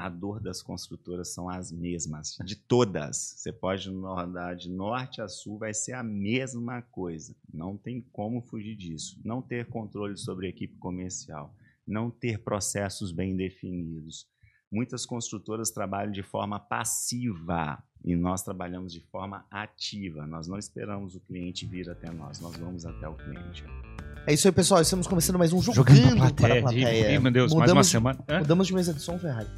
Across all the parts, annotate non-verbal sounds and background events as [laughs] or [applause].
a dor das construtoras são as mesmas, de todas. Você pode rodar de norte a sul, vai ser a mesma coisa. Não tem como fugir disso. Não ter controle sobre a equipe comercial, não ter processos bem definidos. Muitas construtoras trabalham de forma passiva e nós trabalhamos de forma ativa. Nós não esperamos o cliente vir até nós, nós vamos até o cliente. É isso aí, pessoal. Estamos começando mais um Jogando, Jogando para a plateia. plateia. Ih, meu Deus, mais Mudamos uma de- semana. Hã? Mudamos de mesa de som, Ferrari.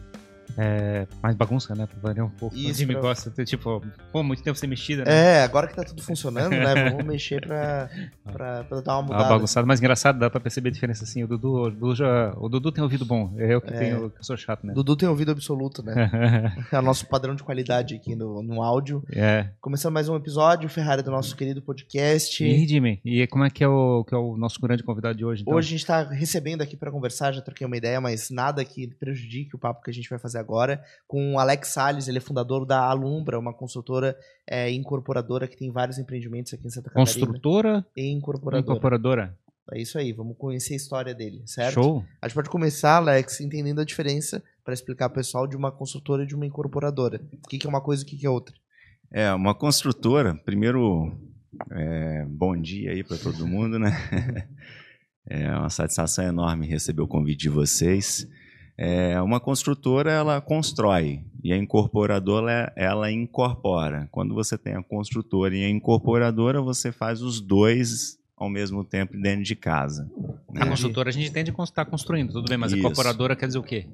É, mais bagunça, né? Pra variar um pouco. Isso, o Jimmy pra- gosta, de, tipo, pô, muito tempo sem mexida, né? É, agora que tá tudo funcionando, né? [laughs] Vamos mexer pra, pra, pra dar uma mudada. bagunçada, mas engraçado, dá pra perceber a diferença assim. O Dudu, o Dudu, já, o Dudu tem ouvido bom. É eu que, É. tenho, que sou chato, né? Dudu tem ouvido absoluto, né? [laughs] É o nosso padrão de qualidade aqui no, no áudio. é. Começando mais um episódio, Ferrari, do nosso querido podcast. E aí, Jimmy, e como é que é o, que é o nosso grande convidado de hoje? Então? Hoje a gente tá recebendo aqui para conversar, já troquei uma ideia, mas nada que prejudique o papo que a gente vai fazer agora, com o Alex Salles, ele é fundador da Alumbra, uma consultora é, incorporadora que tem vários empreendimentos aqui em Santa Catarina. Construtora E incorporadora. incorporadora? É isso aí, vamos conhecer a história dele, certo? Show. A gente pode começar, Alex, entendendo a diferença para explicar pro pessoal de uma consultora e de uma incorporadora. O que, que é uma coisa e o que, que é outra. É, uma construtora, primeiro, é, bom dia aí para todo mundo, né? [laughs] É uma satisfação enorme receber o convite de vocês. É, uma construtora, ela constrói e a incorporadora, ela incorpora. Quando você tem a construtora e a incorporadora, você faz os dois ao mesmo tempo dentro de casa. A né? construtora a gente entende como está construindo, tudo bem, mas a Isso. incorporadora quer dizer o quê?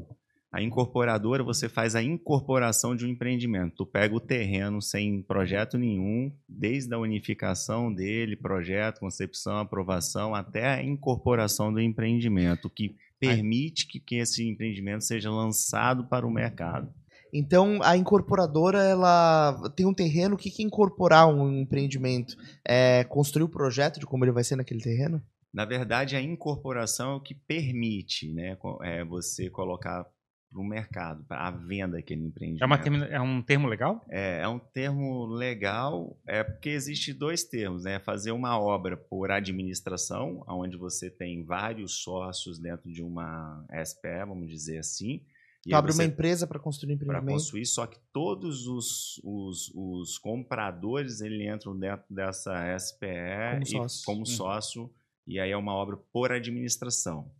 A incorporadora, você faz a incorporação de um empreendimento. Tu pega o terreno sem projeto nenhum, desde a unificação dele, projeto, concepção, aprovação, até a incorporação do empreendimento, que permite que, que esse empreendimento seja lançado para o mercado. Então, a incorporadora, ela tem um terreno, o que, que é incorporar um empreendimento? É construir o projeto de como ele vai ser naquele terreno? Na verdade, a incorporação é o que permite né, é, você colocar para o mercado, para a venda daquele empreendimento. É, uma termi- é um termo legal? É, é um termo legal, é porque existe dois termos, né? Fazer uma obra por administração, onde você tem vários sócios dentro de uma SPE, vamos dizer assim. Tu abre uma empresa para construir um para empreendimento? construir, só que todos os, os, os compradores ele entram dentro dessa SPE Como e- sócio. como Uhum. sócio, e aí é uma obra por administração.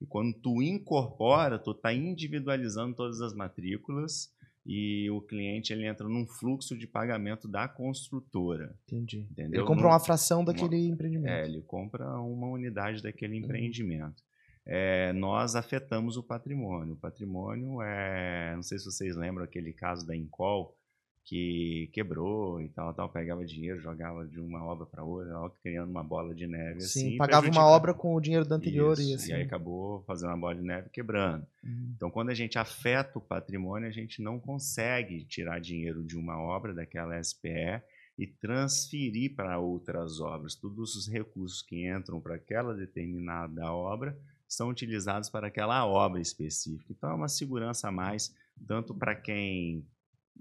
E quando tu incorpora, tu está individualizando todas as matrículas e o cliente ele entra num fluxo de pagamento da construtora, Entendi. entendeu? Ele compra uma fração daquele empreendimento. é, ele compra uma unidade daquele Uhum. empreendimento. É, nós afetamos o patrimônio. O patrimônio é. Não sei se vocês lembram aquele caso da Incol, que quebrou e tal, tal, pegava dinheiro, jogava de uma obra para outra, criando uma bola de neve. Sim, assim, pagava uma obra com o dinheiro da anterior e Isso, assim. E aí acabou fazendo uma bola de neve e quebrando. Uhum. Então, quando a gente afeta o patrimônio, a gente não consegue tirar dinheiro de uma obra, daquela SPE, e transferir para outras obras. Todos os recursos que entram para aquela determinada obra são utilizados para aquela obra específica. Então, é uma segurança a mais, tanto para quem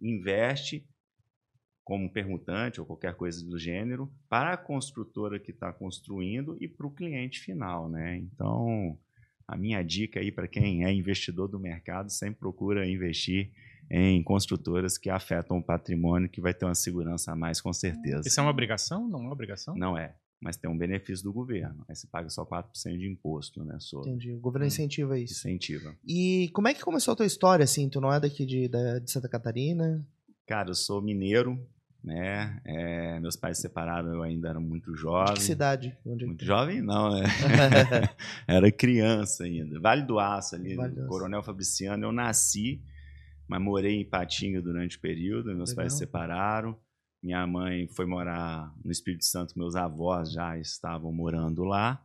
investe, como permutante ou qualquer coisa do gênero, para a construtora que está construindo e para o cliente final. Né? Então, a minha dica aí para quem é investidor do mercado, sempre procura investir em construtoras que afetam o patrimônio, que vai ter uma segurança a mais, com certeza. Isso é uma obrigação? Não é uma obrigação? Não é, mas tem um benefício do governo. Aí você paga só 4% de imposto né, sobre. Entendi. O governo incentiva isso. Incentiva. E como é que começou a tua história, assim? Tu não é daqui de, de Santa Catarina? Cara, eu sou mineiro, né? É, meus pais se separaram, eu ainda era muito De jovem. que cidade? Onde... Muito jovem, não, né? [laughs] [laughs] Era criança ainda. Vale do Aço ali, Vale do. Coronel Fabriciano. Eu nasci, mas morei em Patinga durante o período. Meus Legal. pais se separaram. Minha mãe foi morar no Espírito Santo, meus avós já estavam morando lá.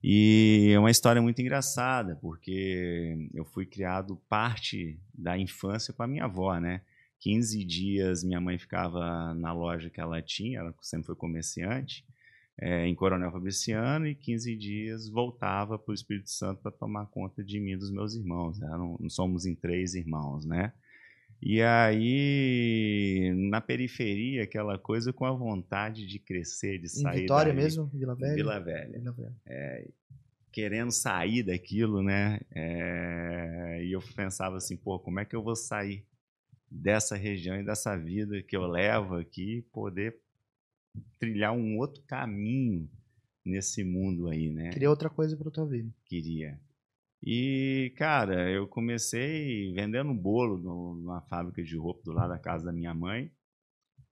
E é uma história muito engraçada, porque eu fui criado parte da infância com a minha avó, né? 15 dias minha mãe ficava na loja que ela tinha, ela sempre foi comerciante, é, em Coronel Fabriciano, e 15 dias voltava para o Espírito Santo para tomar conta de mim e dos meus irmãos. Eram, somos em três irmãos, né? E aí, na periferia, aquela coisa com a vontade de crescer, de Em sair Vitória daí. mesmo? Vila Velha? Vila Velha. Vila Velha. É, querendo sair daquilo, né? É, e eu pensava assim, pô, como é que eu vou sair dessa região e dessa vida que eu levo aqui poder trilhar um outro caminho nesse mundo aí, né? Queria outra coisa para tua vida. Queria. E, cara, eu comecei vendendo bolo numa fábrica de roupa do lado da casa da minha mãe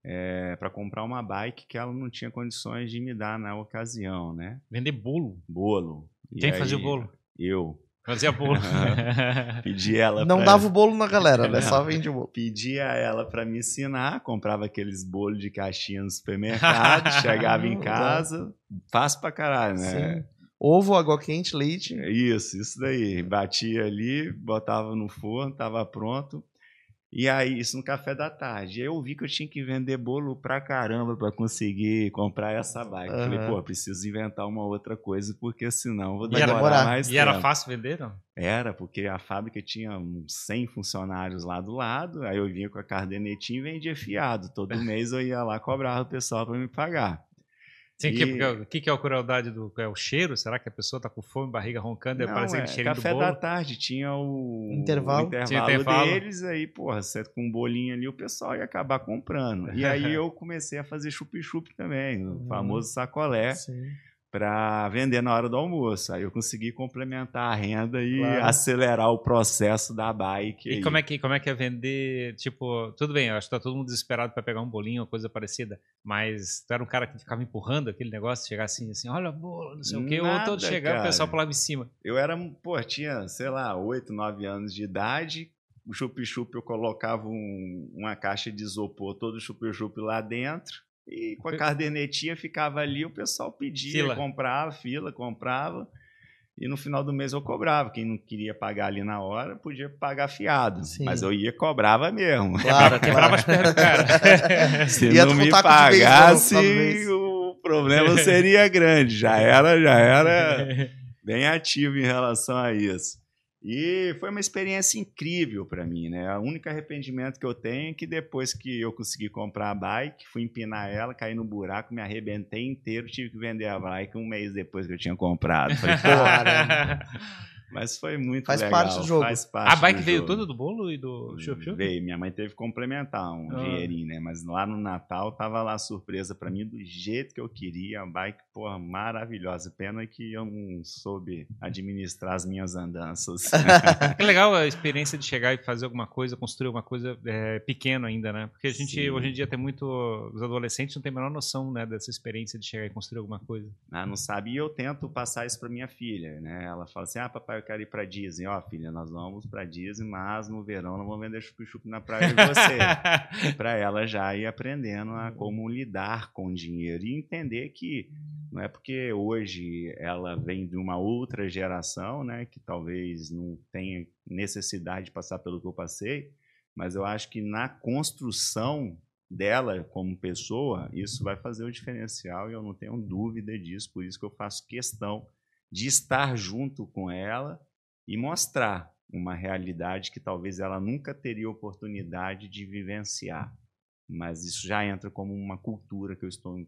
é, para comprar uma bike que ela não tinha condições de me dar na ocasião, né? Vender bolo? Bolo. E Quem aí, fazia o bolo? Eu. Fazia bolo. [laughs] Pedi ela. Não pra... dava o bolo na galera, né? Só vende o bolo. Pedia ela para me ensinar, comprava aqueles bolos de caixinha no supermercado, [laughs] chegava em casa, fácil pra caralho, né? Sim. Ovo, água quente, leite. Isso, isso daí. Batia ali, botava no forno, tava pronto. E aí, isso no café da tarde. Eu vi que eu tinha que vender bolo pra caramba para conseguir comprar essa bike. Uhum. Falei, pô, preciso inventar uma outra coisa, porque senão vou demorar mais E tempo. era fácil vender, não? Era, porque a fábrica tinha uns 100 funcionários lá do lado, aí eu vinha com a cardenetinha e vendia fiado. Todo [laughs] mês eu ia lá cobrar o pessoal para me pagar. Sim, o e... que, que, é a crueldade do é o cheiro? Será que a pessoa está com fome, barriga roncando e aparece é, aquele cheirinho café do bolo? da tarde tinha o intervalo, o intervalo, intervalo, deles, aí, porra, certo, com um bolinho ali o pessoal ia acabar comprando. E aí [laughs] eu comecei a fazer chup-chup também, o uhum. famoso sacolé. Sim para vender na hora do almoço. Aí eu consegui complementar a renda e claro. acelerar o processo da bike. E aí. como é que como é que é vender, tipo, tudo bem, eu acho que tá todo mundo desesperado para pegar um bolinho, uma coisa parecida, mas tu era um cara que ficava empurrando aquele negócio, chegar assim, assim, olha, bolo, não sei o quê, ou todo chegar o pessoal lá em cima. Eu era, pô, tinha, sei lá, 8, 9 anos de idade, o chup-chup eu colocava um, uma caixa de isopor, todo o chup-chup lá dentro, e com a cadernetinha ficava ali, o pessoal pedia, fila. comprava, fila, comprava. E no final do mês eu cobrava. Quem não queria pagar ali na hora, podia pagar fiado. Sim. Mas eu ia cobrava mesmo. Claro, quebrava [laughs] as pernas cara. [laughs] Se ia não me pagasse, o problema seria grande. Já era, já era [laughs] bem ativo em relação a isso. E foi uma experiência incrível para mim, né? O único arrependimento que eu tenho é que depois que eu consegui comprar a bike, fui empinar ela, caí no buraco, me arrebentei inteiro, tive que vender a bike um mês depois que eu tinha comprado. Falei, [laughs] porra, [laughs] Mas foi muito Faz legal. Parte do jogo. Faz parte a bike veio toda do bolo e do chup chup? Veio. Minha mãe teve que complementar um ah. dinheirinho, né? Mas lá no Natal tava lá a surpresa para mim do jeito que eu queria. A bike, porra, maravilhosa. Pena que eu não soube administrar as minhas andanças. [laughs] é legal a experiência de chegar e fazer alguma coisa, construir alguma coisa é, pequeno ainda, né? Porque a gente Sim. hoje em dia tem muito. Os adolescentes não têm a menor noção né, dessa experiência de chegar e construir alguma coisa. Ah, não sabe. E eu tento passar isso para minha filha, né? Ela fala assim: ah, papai, eu quero ir para Disney. Ó, oh, filha, nós vamos para Disney, mas no verão não vamos vender chup-chup na praia de você. [laughs] para ela já ir aprendendo a como lidar com o dinheiro e entender que não é porque hoje ela vem de uma outra geração, né, que talvez não tenha necessidade de passar pelo que eu passei, mas eu acho que na construção dela como pessoa, isso vai fazer o diferencial e eu não tenho dúvida disso, por isso que eu faço questão de estar junto com ela e mostrar uma realidade que talvez ela nunca teria oportunidade de vivenciar. Mas isso já entra como uma cultura que eu estou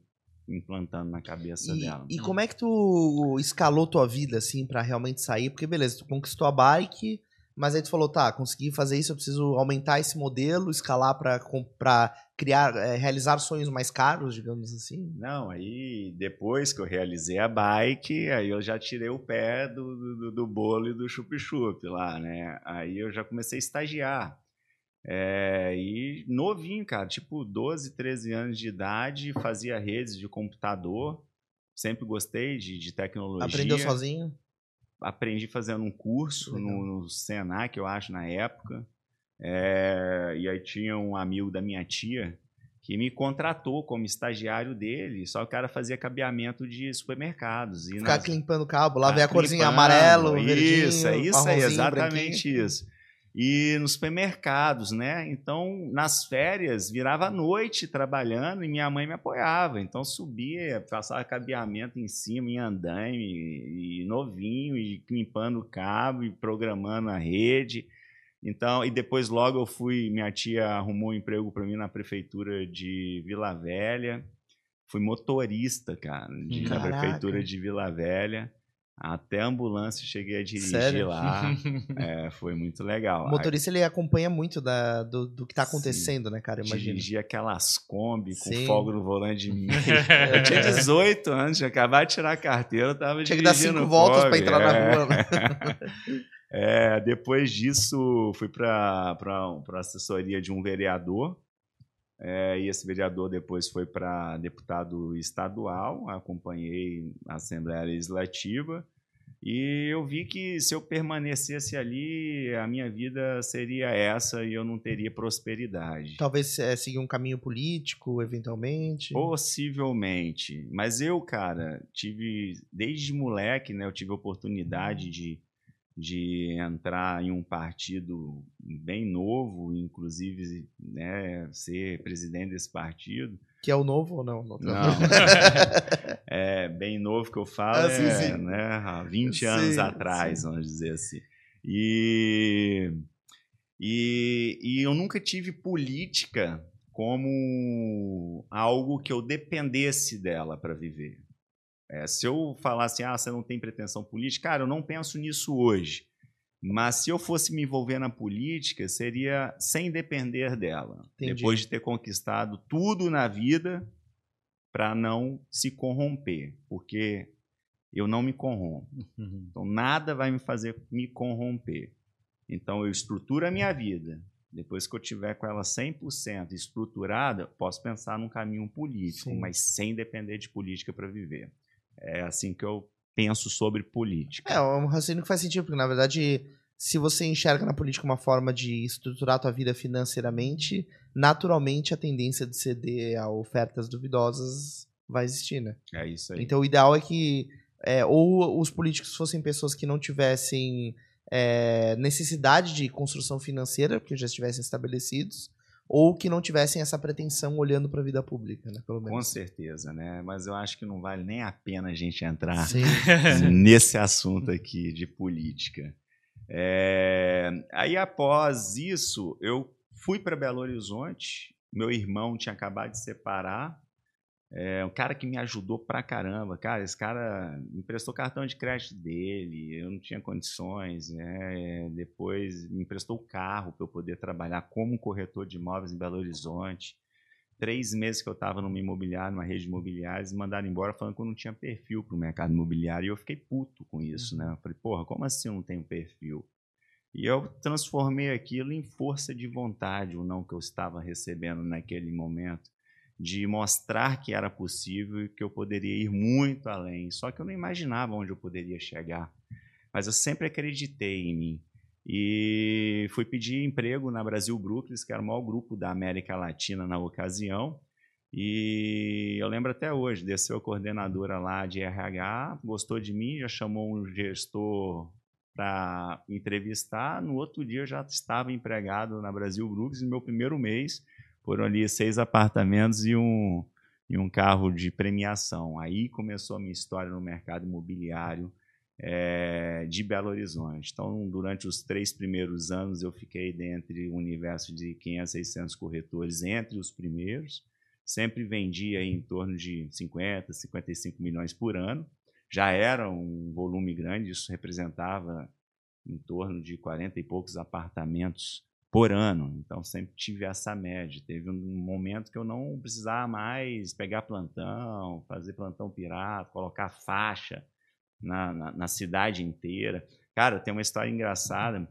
implantando na cabeça e, dela. E como é que tu escalou tua vida assim para realmente sair? Porque beleza, tu conquistou a bike, mas aí tu falou, tá, consegui fazer isso, eu preciso aumentar esse modelo, escalar para criar, é, realizar sonhos mais caros, digamos assim? Não, aí depois que eu realizei a bike, aí eu já tirei o pé do, do, do bolo e do chup-chup lá, né? Aí eu já comecei a estagiar. É, e novinho, cara, tipo 12, 13 anos de idade, fazia redes de computador, sempre gostei de, de tecnologia. Aprendeu sozinho? Aprendi fazendo um curso no, no, Senac, eu acho, na época. É, e aí tinha um amigo da minha tia que me contratou como estagiário dele, só que o cara fazia cabeamento de supermercados. E Ficar nas... limpando o cabo, lá vem a corzinha amarelo, isso, verdinho, Isso, é isso aí, exatamente branquinho. isso e nos supermercados, né? Então, nas férias, virava a noite trabalhando e minha mãe me apoiava. Então, subia, passava cabeamento em cima, em andaime, e novinho, e limpando o cabo, e programando a rede. Então, e depois logo eu fui, minha tia arrumou um emprego para mim na prefeitura de Vila Velha. Fui motorista, cara, de, na prefeitura de Vila Velha. Até a ambulância cheguei a dirigir Sério? lá. [laughs] É, foi muito legal. O motorista ele acompanha muito da, do, do que tá acontecendo, Sim. né, cara? Imagina. Dirigir aquelas Kombi com Sim. fogo no volante de mim. [laughs] Eu tinha 18 anos, tinha acabado de tirar a carteira, eu tava Tinha que dar cinco voltas pra Kombi, entrar na é. rua. Né? [laughs] É, depois disso, fui para a assessoria de um vereador. É, e esse vereador depois foi para deputado estadual. Acompanhei a Assembleia Legislativa. E eu vi que se eu permanecesse ali, a minha vida seria essa e eu não teria prosperidade. Talvez é, seguir um caminho político, eventualmente. Possivelmente. Mas eu, cara, tive, desde moleque, né, eu tive oportunidade de, de entrar em um partido bem novo, inclusive né, ser presidente desse partido. Que é o novo ou não? Não. [laughs] é bem novo que eu falo, Ah, sim, é, sim. Né, há 20 Sim, anos atrás, sim. vamos dizer assim. E, e, e eu nunca tive política como algo que eu dependesse dela para viver. É, se eu falasse, ah, você não tem pretensão política, cara, eu não penso nisso hoje. Mas se eu fosse me envolver na política, seria sem depender dela. Entendi. Depois de ter conquistado tudo na vida para não se corromper, porque eu não me corrompo. Então nada vai me fazer me corromper. Então eu estruturo a minha vida. Depois que eu tiver com ela 100% estruturada, posso pensar num caminho político, Sim. mas sem depender de política para viver. É assim que eu penso sobre política. É, um raciocínio que faz sentido, porque na verdade, se você enxerga na política uma forma de estruturar a tua vida financeiramente, naturalmente a tendência de ceder a ofertas duvidosas vai existir, né? É isso aí. Então o ideal é que é, ou os políticos fossem pessoas que não tivessem é, necessidade de construção financeira, porque já estivessem estabelecidos, ou que não tivessem essa pretensão olhando para a vida pública, né? Pelo Com menos. certeza, né? Mas eu acho que não vale nem a pena a gente entrar Sim. [laughs] nesse assunto aqui de política. É, Aí, após isso, eu fui para Belo Horizonte. Meu irmão tinha acabado de separar. É um cara que me ajudou pra caramba. Cara, esse cara me emprestou cartão de crédito dele, eu não tinha condições. Né? Depois me emprestou o carro para eu poder trabalhar como corretor de imóveis em Belo Horizonte. Três meses que eu estava numa imobiliária, numa rede de imobiliárias, me mandaram embora falando que eu não tinha perfil para o mercado imobiliário. E eu fiquei puto com isso, né? Eu falei, porra, como assim eu não tenho perfil? E eu transformei aquilo em força de vontade, o não que eu estava recebendo naquele momento, de mostrar que era possível e que eu poderia ir muito além. Só que eu não imaginava onde eu poderia chegar. Mas eu sempre acreditei em mim. E fui pedir emprego na Brasil Brooklyn, que era o maior grupo da América Latina na ocasião. E eu lembro até hoje, desceu a coordenadora lá de RH, gostou de mim, já chamou um gestor para entrevistar. No outro dia eu já estava empregado na Brasil Brooks. No meu primeiro mês foram ali seis apartamentos e um, e um carro de premiação. Aí começou a minha história no mercado imobiliário é, de Belo Horizonte. Então, durante os três primeiros anos, eu fiquei dentro um universo de 500, 600 corretores entre os primeiros. Sempre vendia em torno de 50, 55 milhões por ano já era um volume grande, isso representava em torno de 40 e poucos apartamentos por ano. Então sempre tive essa média. Teve um momento que eu não precisava mais pegar plantão, fazer plantão pirata, colocar faixa na, na, na cidade inteira. Cara, tem uma história engraçada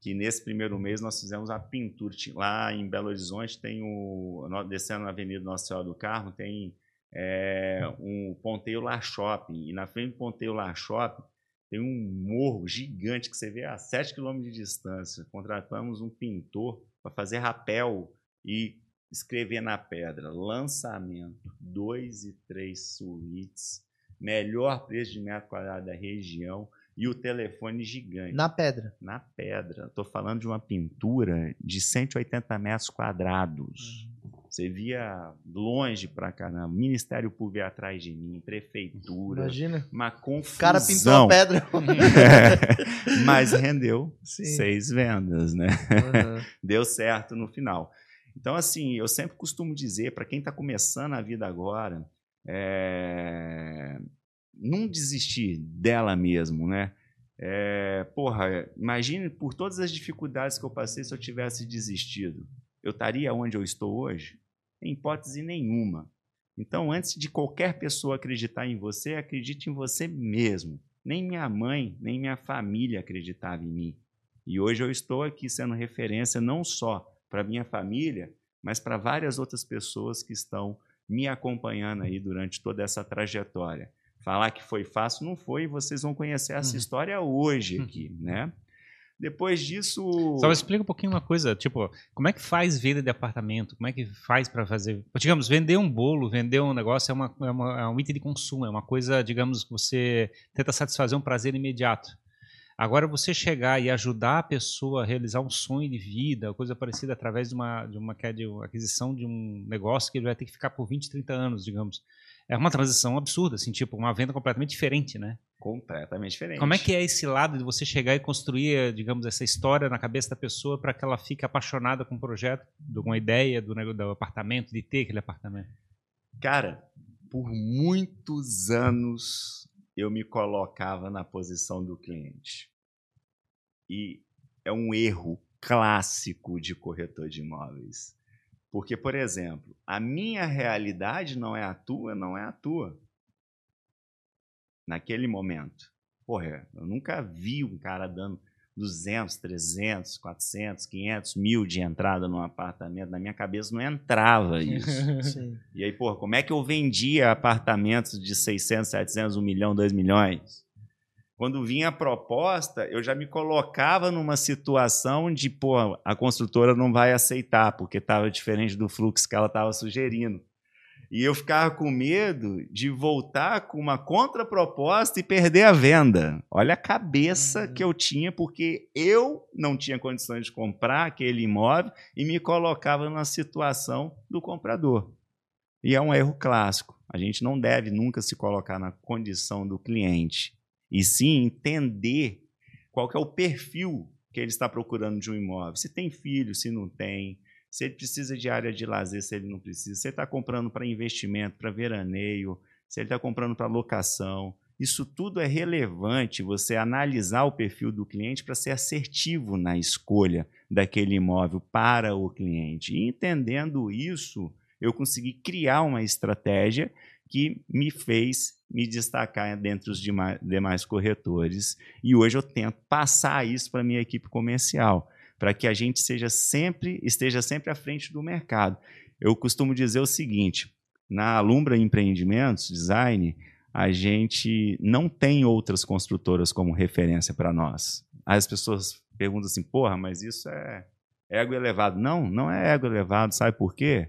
que nesse primeiro mês nós fizemos a pintura. Lá em Belo Horizonte tem o. Descendo na Avenida Nossa Senhora do Carmo, tem é, um Ponteio Lar Shopping. E na frente do Ponteio Lar Shopping tem um morro gigante que você vê a 7 km de distância. Contratamos um pintor para fazer rapel e escrever na pedra: lançamento, 2 e 3 suítes, melhor preço de metro quadrado da região e o telefone gigante. Na pedra. Na pedra. Estou falando de uma pintura de 180 metros quadrados. Você via longe pra caramba. Ministério Público atrás de mim, prefeitura. Imagina. Uma confusão. O cara pintou a pedra. [laughs] Mas rendeu Sim. seis vendas, né? Uhum. [laughs] Deu certo no final. Então, assim, eu sempre costumo dizer, para quem está começando a vida agora, é, não desistir dela mesmo, né? É, porra, imagine por todas as dificuldades que eu passei se eu tivesse desistido. Eu estaria onde eu estou hoje? Em hipótese nenhuma. Então, antes de qualquer pessoa acreditar em você, acredite em você mesmo. Nem minha mãe, nem minha família acreditava em mim. E hoje eu estou aqui sendo referência não só para minha família, mas para várias outras pessoas que estão me acompanhando aí durante toda essa trajetória. Falar que foi fácil não foi, e vocês vão conhecer essa uhum. história hoje aqui, uhum. né? Depois disso. Só explica um pouquinho uma coisa, tipo, como é que faz venda de apartamento? Como é que faz para fazer. Digamos, vender um bolo, vender um negócio é, uma, é, uma, é um item de consumo, é uma coisa, digamos, que você tenta satisfazer um prazer imediato. Agora, você chegar e ajudar a pessoa a realizar um sonho de vida, coisa parecida, através de uma, de uma, de uma aquisição de um negócio que ele vai ter que ficar por 20, 30 anos, digamos. É uma transição absurda, assim, tipo, uma venda completamente diferente, né? Completamente diferente. Como é que é esse lado de você chegar e construir, digamos, essa história na cabeça da pessoa para que ela fique apaixonada com o projeto, com a ideia do, do apartamento, de ter aquele apartamento? Cara, por muitos anos eu me colocava na posição do cliente. E é um erro clássico de corretor de imóveis. Porque, por exemplo, a minha realidade não é a tua, não é a tua naquele momento. Porra, eu nunca vi um cara dando 200, 300, 400, 500 mil de entrada num apartamento. Na minha cabeça não entrava [laughs] isso. e aí, porra, como é que eu vendia apartamentos de 600, 700, 1 milhão, 2 milhões? Quando vinha a proposta, eu já me colocava numa situação de, pô, a construtora não vai aceitar, porque estava diferente do fluxo que ela estava sugerindo. E eu ficava com medo de voltar com uma contraproposta e perder a venda. Olha a cabeça uhum. que eu tinha, porque eu não tinha condições de comprar aquele imóvel e me colocava na situação do comprador. E é um erro clássico. A gente não deve nunca se colocar na condição do cliente, e sim entender qual é o perfil que ele está procurando de um imóvel. Se tem filho, se não tem, se ele precisa de área de lazer, se ele não precisa, se ele está comprando para investimento, para veraneio, se ele está comprando para locação. Isso tudo é relevante você analisar o perfil do cliente para ser assertivo na escolha daquele imóvel para o cliente. E entendendo isso, eu consegui criar uma estratégia que me fez me destacar dentre os demais corretores. E hoje eu tento passar isso para a minha equipe comercial para que a gente seja sempre, esteja sempre à frente do mercado. Eu costumo dizer o seguinte: na Alumbra Empreendimentos Design, a gente não tem outras construtoras como referência para nós. As pessoas perguntam assim, porra, mas isso é ego elevado. Não, não é ego elevado, sabe por quê?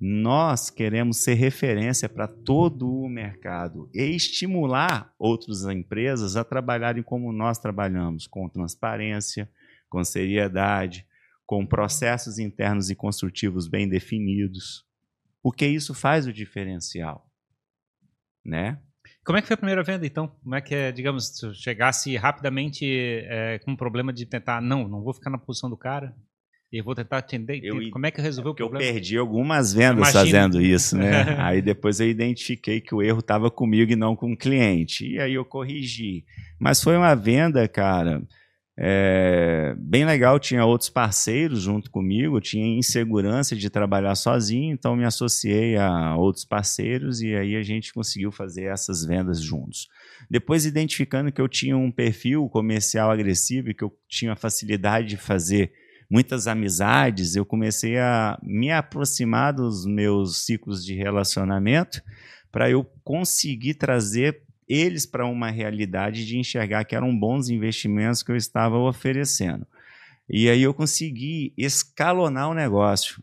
Nós queremos ser referência para todo o mercado e estimular outras empresas a trabalharem como nós trabalhamos, com transparência, com seriedade, com processos internos e construtivos bem definidos, porque isso faz o diferencial, né? Como é que foi a primeira venda, então? Como é que é, digamos, se chegasse rapidamente é, com um problema de tentar, não, não vou ficar na posição do cara, e vou tentar atender. Eu, como é que resolveu é o problema? Eu perdi algumas vendas fazendo isso, né? [laughs] aí depois eu identifiquei que o erro estava comigo e não com o cliente. E aí eu corrigi. Mas foi uma venda, cara, é, bem legal, tinha outros parceiros junto comigo, tinha insegurança de trabalhar sozinho, então me associei a outros parceiros e aí a gente conseguiu fazer essas vendas juntos. Depois, identificando que eu tinha um perfil comercial agressivo e que eu tinha facilidade de fazer muitas amizades, eu comecei a me aproximar dos meus ciclos de relacionamento para eu conseguir trazer eles para uma realidade de enxergar que eram bons investimentos que eu estava oferecendo. E aí eu consegui escalonar o negócio.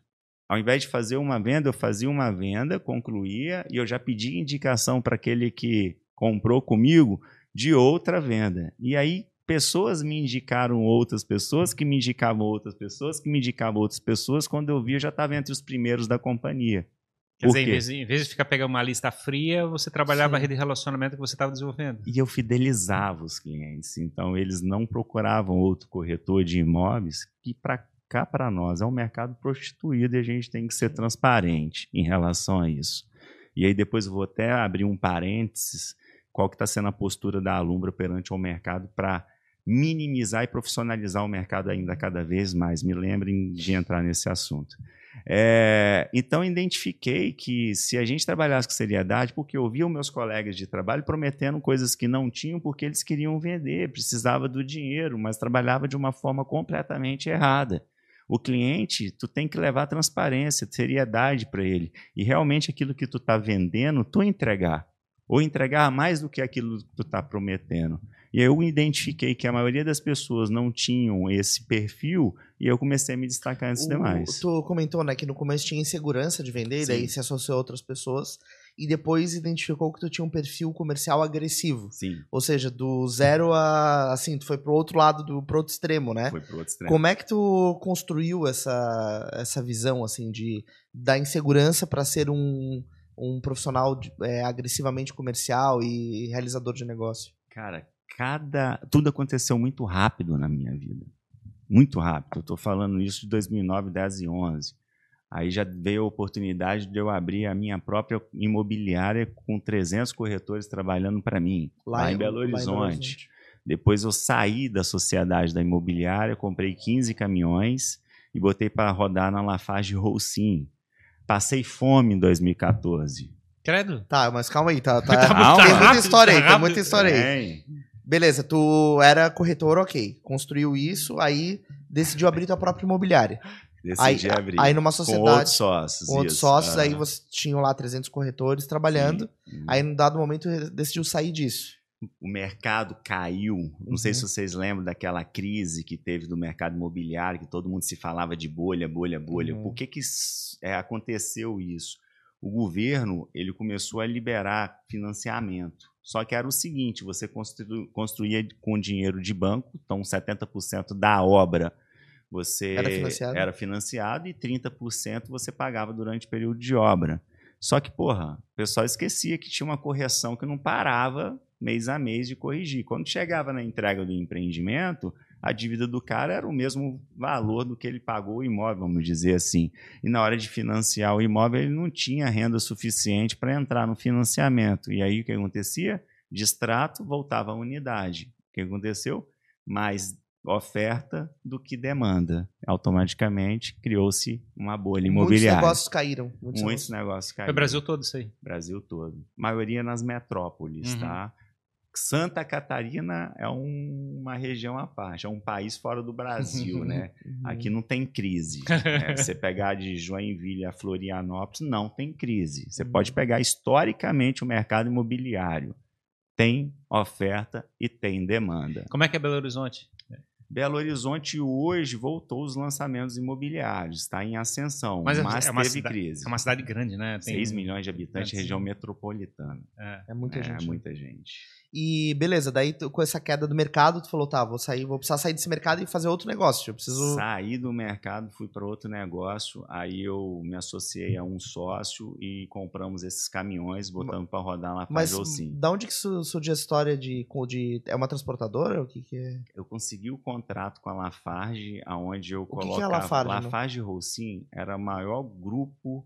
Ao invés de fazer uma venda, eu fazia uma venda, concluía e eu já pedia indicação para aquele que comprou comigo de outra venda. E aí pessoas me indicaram outras pessoas, que me indicavam outras pessoas, que me indicavam outras pessoas. Quando eu vi, eu já estava entre os primeiros da companhia. Quer dizer, em vez, em vez, de ficar pegando uma lista fria, você trabalhava Sim. a rede de relacionamento que você estava desenvolvendo. E eu fidelizava os clientes. Então, eles não procuravam outro corretor de imóveis que, para cá, para nós, é um mercado prostituído e a gente tem que ser transparente em relação a isso. E aí, depois, eu vou até abrir um parênteses qual que está sendo a postura da Alumbra perante o mercado para minimizar e profissionalizar o mercado ainda cada vez mais. Me lembrem de entrar nesse assunto. É, então, identifiquei que se a gente trabalhasse com seriedade, porque eu via os meus colegas de trabalho prometendo coisas que não tinham porque eles queriam vender, precisava do dinheiro, mas trabalhava de uma forma completamente errada. O cliente, tu tem que levar transparência, seriedade para ele. E realmente aquilo que tu está vendendo, tu entregar. Ou entregar mais do que aquilo que tu está prometendo. E eu identifiquei que a maioria das pessoas não tinham esse perfil e eu comecei a me destacar antes o, demais. Tu comentou, né, que no começo tinha insegurança de vender, Sim. daí se associou a outras pessoas e depois identificou que tu tinha um perfil comercial agressivo. Sim. Ou seja, do zero a assim, tu foi pro outro lado do pro outro extremo, né? Foi pro outro extremo. Como é que tu construiu essa essa visão assim de da insegurança para ser um um profissional de, é, agressivamente comercial e realizador de negócio? Cara, cada tudo aconteceu muito rápido na minha vida. Muito rápido. Eu estou falando isso de 2009, 10 e 11. Aí já veio a oportunidade de eu abrir a minha própria imobiliária com 300 corretores trabalhando para mim, lá, lá, em, Belo Horizonte. Lá em Belo Horizonte. Depois eu saí da sociedade da imobiliária, comprei 15 caminhões e botei para rodar na Lafarge Roussin. Passei fome em 2014. Credo. Tá, mas calma aí, tá, tá, [laughs] tá tem muita história aí, tem muita história aí. Beleza, tu era corretor, ok. Construiu isso, aí decidiu abrir tua própria imobiliária. Decidi aí, abrir. Aí numa sociedade. Com outros sócios. Com outros sócios, aí você tinha lá 300 corretores trabalhando. Sim. Aí, num dado momento, decidiu sair disso. O mercado caiu. Não uhum. sei se vocês lembram daquela crise que teve do mercado imobiliário, que todo mundo se falava de bolha, bolha, bolha. Uhum. Por que, que é, aconteceu isso? O governo ele começou a liberar financiamento. Só que era o seguinte: você constru, construía com dinheiro de banco, então 70% da obra você era financiado, era financiado e 30% você pagava durante o período de obra. Só que, porra, o pessoal esquecia que tinha uma correção que não parava mês a mês de corrigir. Quando chegava na entrega do empreendimento, a dívida do cara era o mesmo valor do que ele pagou o imóvel, vamos dizer assim. E na hora de financiar o imóvel, ele não tinha renda suficiente para entrar no financiamento. E aí o que acontecia? Distrato, voltava à unidade. O que aconteceu? Mais oferta do que demanda. Automaticamente criou-se uma bolha imobiliária. Muitos negócios caíram. Muitos, muitos negócios caíram. Foi o Brasil todo isso aí. Brasil todo. Maioria nas metrópoles, uhum. tá? Santa Catarina é um, uma região à parte, é um país fora do Brasil, [laughs] né? Uhum. Aqui não tem crise. Né? [laughs] Você pegar de Joinville a Florianópolis, não tem crise. Você uhum. pode pegar historicamente o mercado imobiliário. Tem oferta e tem demanda. Como é que é Belo Horizonte? Belo Horizonte hoje voltou os lançamentos imobiliários, está em ascensão, mas, é mas é teve cidade, crise. É uma cidade grande, né? Tem 6 milhões de habitantes, região metropolitana. É, é muita é, gente. É muita gente. E beleza, daí tu, com essa queda do mercado, tu falou, tá, vou sair, vou precisar sair desse mercado e fazer outro negócio. Eu preciso. Saí do mercado, fui para outro negócio, aí eu me associei a um sócio e compramos esses caminhões, botamos para rodar lá Mas sim. da onde que surgiu a história de, de. É uma transportadora? O que, que é? Eu consegui o contrato com a Lafarge, aonde eu o colocava. Que que é a Lafarge? Lafarge Roussin era o maior grupo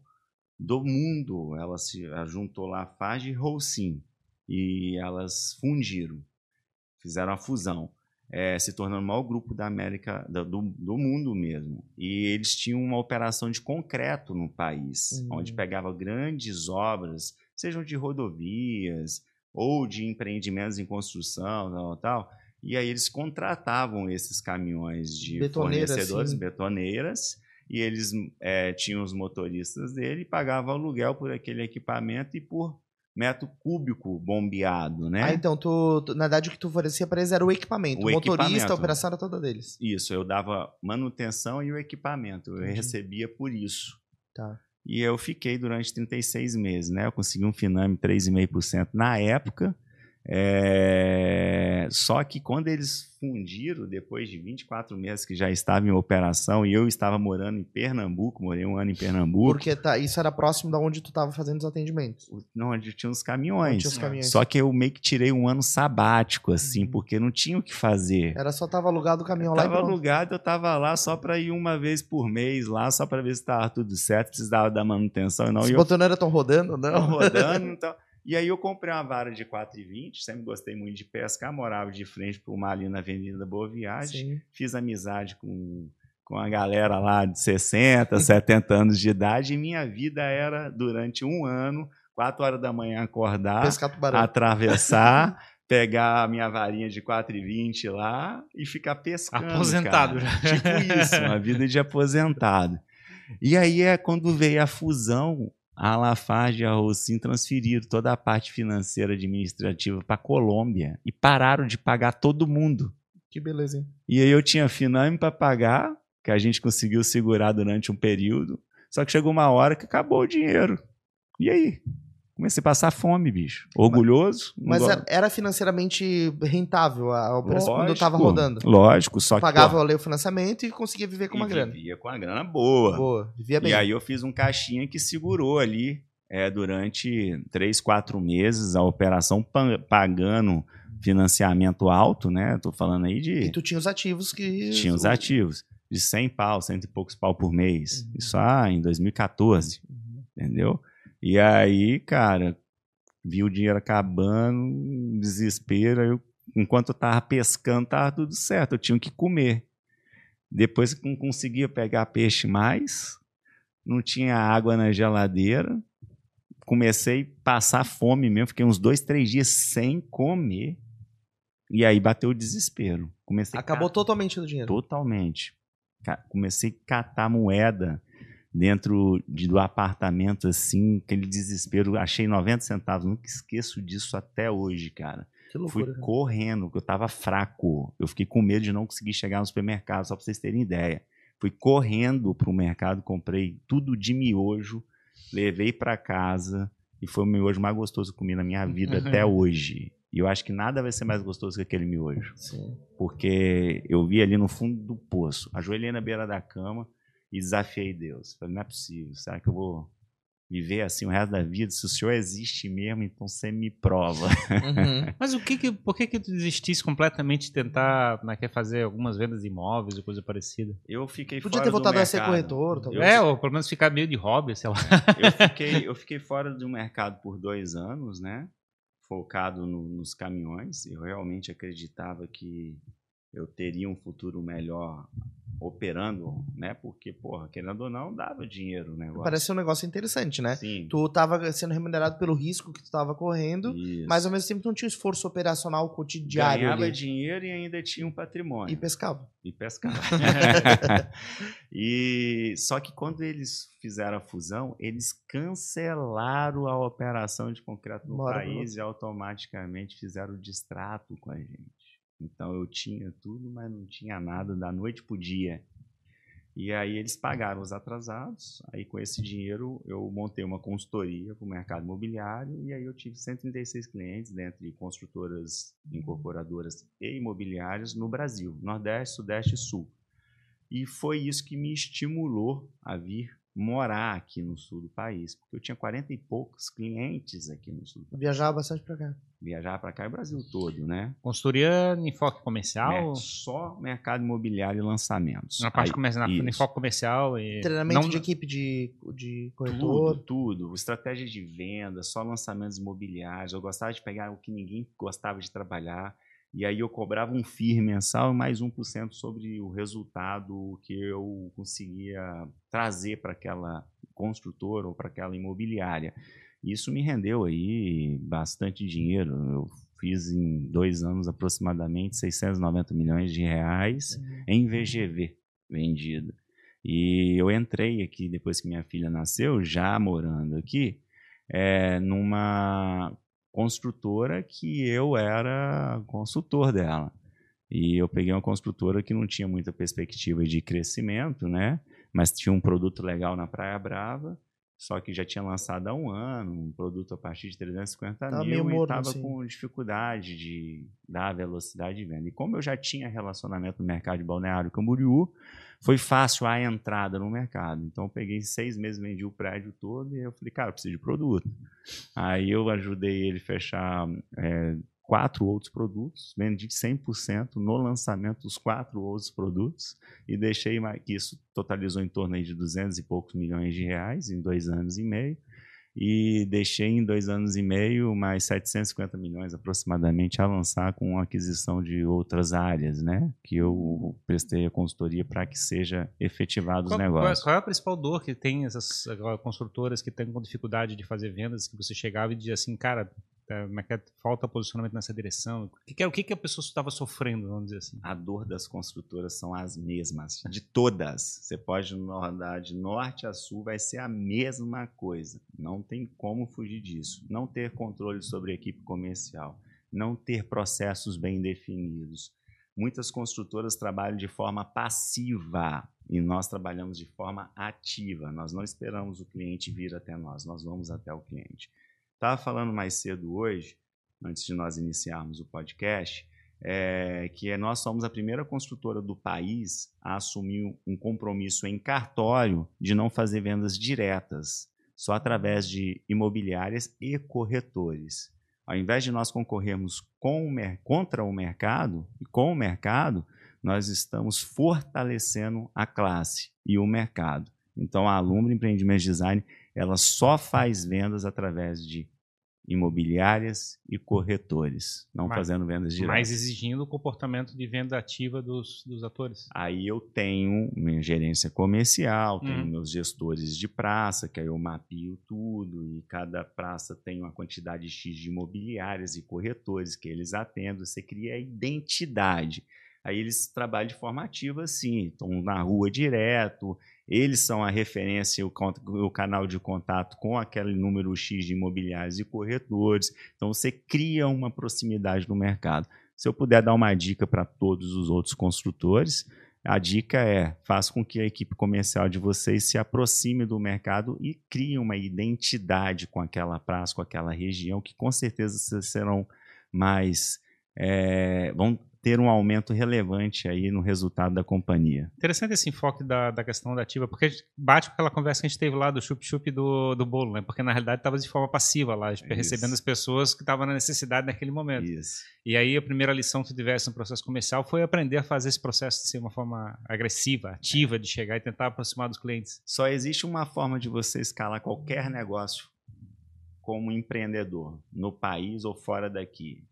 do mundo. Ela se juntou Lafarge e Roussin e elas fundiram, fizeram a fusão, é, se tornando o maior grupo da América, do, do, mundo mesmo. E eles tinham uma operação de concreto no país, uhum. onde pegava grandes obras, sejam de rodovias ou de empreendimentos em construção, tal, tal. E aí eles contratavam esses caminhões de Betoneira, fornecedores, sim. betoneiras, e eles é, tinham os motoristas dele e pagavam aluguel por aquele equipamento e por metro cúbico bombeado, né? Ah, então, tu, tu na verdade o que tu oferecia para eles era o equipamento. O, o motorista, equipamento. a operação era toda deles. Isso, eu dava manutenção e o equipamento. Eu recebia por isso. Tá. E eu fiquei durante 36 meses, né? Eu consegui um Finame 3,5% na época. É... Só que quando eles fundiram, depois de 24 meses que já estava em operação, e eu estava morando em Pernambuco, morei um ano em Pernambuco. Porque tá, isso era próximo da onde tu estava fazendo os atendimentos? Não, onde tinha os caminhões. Tinha os caminhões. Só que eu meio que tirei um ano sabático, assim, uhum. porque não tinha o que fazer. Era só tava alugado o caminhão eu lá tava alugado, eu tava lá só para ir uma vez por mês lá, só para ver se estava tudo certo, precisava da manutenção e não. Os eu... botões não estão rodando, não? Não rodando, [laughs] então... E aí eu comprei uma vara de 4,20, sempre gostei muito de pescar, morava de frente para uma ali na Avenida Boa Viagem, Sim. fiz amizade com, com a galera lá de 60, 70 anos de idade, e minha vida era, durante um ano, 4 horas da manhã acordar, atravessar, [laughs] pegar a minha varinha de 4,20 lá e ficar pescando. Aposentado cara. já. Tipo isso, uma vida de aposentado. E aí é quando veio a fusão, a Lafarge e a Rossim transferiram toda a parte financeira administrativa para a Colômbia e pararam de pagar todo mundo. Que beleza, hein? E aí eu tinha Finame para pagar, que a gente conseguiu segurar durante um período, só que chegou uma hora que acabou o dinheiro. E aí? Comecei a passar fome, bicho. Orgulhoso. Mas, mas era financeiramente rentável a operação quando eu tava rodando. Lógico, só que. Pagava pô, o financiamento e conseguia viver com uma grana. Vivia com uma grana boa. Boa, vivia bem. E aí eu fiz um caixinha que segurou ali é, durante três, quatro meses a operação pagando financiamento alto, né? Tô falando aí de. E tu tinha os ativos que. Tinha os ativos. De 100 pau, cento e poucos pau por mês. Uhum. Isso ah, em 2014. Uhum. Entendeu? E aí, cara, vi o dinheiro acabando, desespero. Eu, enquanto eu tava pescando, tava tudo certo. Eu tinha que comer. Depois que não conseguia pegar peixe mais, não tinha água na geladeira. Comecei a passar fome mesmo. Fiquei uns dois, três dias sem comer. E aí bateu o desespero. Comecei Acabou totalmente o dinheiro. Totalmente. Comecei a catar moeda dentro de, do apartamento, assim, aquele desespero. Achei 90 centavos, nunca esqueço disso até hoje, cara. Fui correndo, porque eu tava fraco. Eu fiquei com medo de não conseguir chegar no supermercado, só para vocês terem ideia. Fui correndo pro mercado, comprei tudo de miojo, levei para casa e foi o miojo mais gostoso que comi na minha vida [laughs] até hoje. E eu acho que nada vai ser mais gostoso que aquele miojo. Sim. Porque eu vi ali no fundo do poço, ajoelhei na beira da cama, e desafiei Deus. Falei, não é possível, será que eu vou viver assim o resto da vida? Se o Senhor existe mesmo, então você me prova. Uhum. [laughs] Mas o que, que por que que tu desistisse completamente de tentar né, quer fazer algumas vendas de imóveis ou coisa parecida? Eu fiquei Podia fora ter voltado a ser corretor, talvez. É, ou pelo menos ficar meio de hobby, sei lá. Eu fiquei, eu fiquei fora do mercado por dois anos, né? Focado no, nos caminhões. Eu realmente acreditava que eu teria um futuro melhor operando, né? Porque, porra, querendo ou não, dava dinheiro o negócio. Parece um negócio interessante, né? Sim. Tu estava sendo remunerado pelo risco que tu estava correndo, Isso. mas ao mesmo tempo não tinha esforço operacional cotidiano. Ganhava ali. dinheiro e ainda tinha um patrimônio. E pescava. E pescava. [laughs] e só que quando eles fizeram a fusão, eles cancelaram a operação de concreto no Bora, país e automaticamente fizeram o distrato com a gente. Então eu tinha tudo, mas não tinha nada da noite para o dia. E aí eles pagaram os atrasados. Aí com esse dinheiro eu montei uma consultoria para o mercado imobiliário e aí eu tive 136 clientes dentre construtoras, incorporadoras e imobiliárias no Brasil, Nordeste, Sudeste e Sul. E foi isso que me estimulou a vir morar aqui no sul do país, porque eu tinha 40 e poucos clientes aqui no sul. Viajava bastante para cá. Viajava para cá e o Brasil todo, né? Consultoria em foco comercial? só mercado imobiliário e lançamentos. Na parte comercial, em foco comercial e treinamento não... de equipe de, de corretor. Tudo, tudo. Estratégia de venda, só lançamentos imobiliários. Eu gostava de pegar o que ninguém gostava de trabalhar e aí eu cobrava um FIR mensal e mais 1% sobre o resultado que eu conseguia trazer para aquela construtora ou para aquela imobiliária. Isso me rendeu aí bastante dinheiro. Eu fiz em dois anos aproximadamente 690 milhões de reais uhum. em VGV vendido. E eu entrei aqui depois que minha filha nasceu, já morando aqui, é, numa construtora que eu era consultor dela. E eu peguei uma construtora que não tinha muita perspectiva de crescimento, né? Mas tinha um produto legal na Praia Brava, só que já tinha lançado há um ano, um produto a partir de 350 tá mil e estava assim. com dificuldade de dar velocidade de venda. E como eu já tinha relacionamento no mercado de Balneário Camboriú, foi fácil a entrada no mercado. Então, eu peguei seis meses, vendi o prédio todo e eu falei, cara, eu preciso de produto. Aí eu ajudei ele fechar é, quatro outros produtos, vendi 100% no lançamento dos quatro outros produtos e deixei que isso totalizou em torno de 200 e poucos milhões de reais em dois anos e meio. E deixei em dois anos e meio mais 750 milhões aproximadamente a lançar com a aquisição de outras áreas, né? Que eu prestei a consultoria para que seja efetivado qual, os negócios. Qual é a principal dor que tem essas construtoras que têm com dificuldade de fazer vendas, que você chegava e dizia assim, cara, é, é falta posicionamento nessa direção? O que, o que a pessoa estava sofrendo, vamos dizer assim? A dor das construtoras são as mesmas, de todas. Você pode andar de norte a sul, vai ser a mesma coisa. Não tem como fugir disso. Não ter controle sobre a equipe comercial, não ter processos bem definidos. Muitas construtoras trabalham de forma passiva e nós trabalhamos de forma ativa. Nós não esperamos o cliente vir até nós, nós vamos até o cliente. Estava falando mais cedo hoje, antes de nós iniciarmos o podcast, é, que nós somos a primeira construtora do país a assumir um compromisso em cartório de não fazer vendas diretas, só através de imobiliárias e corretores. Ao invés de nós concorrermos com contra o mercado e com o mercado, nós estamos fortalecendo a classe e o mercado. Então, a Alumbra Empreendimentos Design ela só faz vendas através de imobiliárias e corretores, não mas, fazendo vendas diretas. Mas exigindo o comportamento de venda ativa dos, dos atores. Aí eu tenho minha gerência comercial, tenho hum. meus gestores de praça, que aí eu mapeio tudo, e cada praça tem uma quantidade X de imobiliárias e corretores que eles atendem, você cria identidade. Aí eles trabalham de forma ativa, sim, estão na rua direto, eles são a referência, o, o canal de contato com aquele número X de imobiliários e corretores. Então, você cria uma proximidade no mercado. Se eu puder dar uma dica para todos os outros construtores, a dica é: faça com que a equipe comercial de vocês se aproxime do mercado e crie uma identidade com aquela praça, com aquela região, que com certeza vocês serão mais. É, vão ter um aumento relevante aí no resultado da companhia. Interessante esse enfoque da, da questão da ativa, porque bate com aquela conversa que a gente teve lá do chup-chup do, do bolo, né? Porque na realidade estava de forma passiva lá, Isso. recebendo as pessoas que estavam na necessidade naquele momento. Isso. E aí a primeira lição que tu tivesse no processo comercial foi aprender a fazer esse processo de ser uma forma agressiva, ativa, é. de chegar e tentar aproximar dos clientes. Só existe uma forma de você escalar qualquer negócio como empreendedor, no país ou fora daqui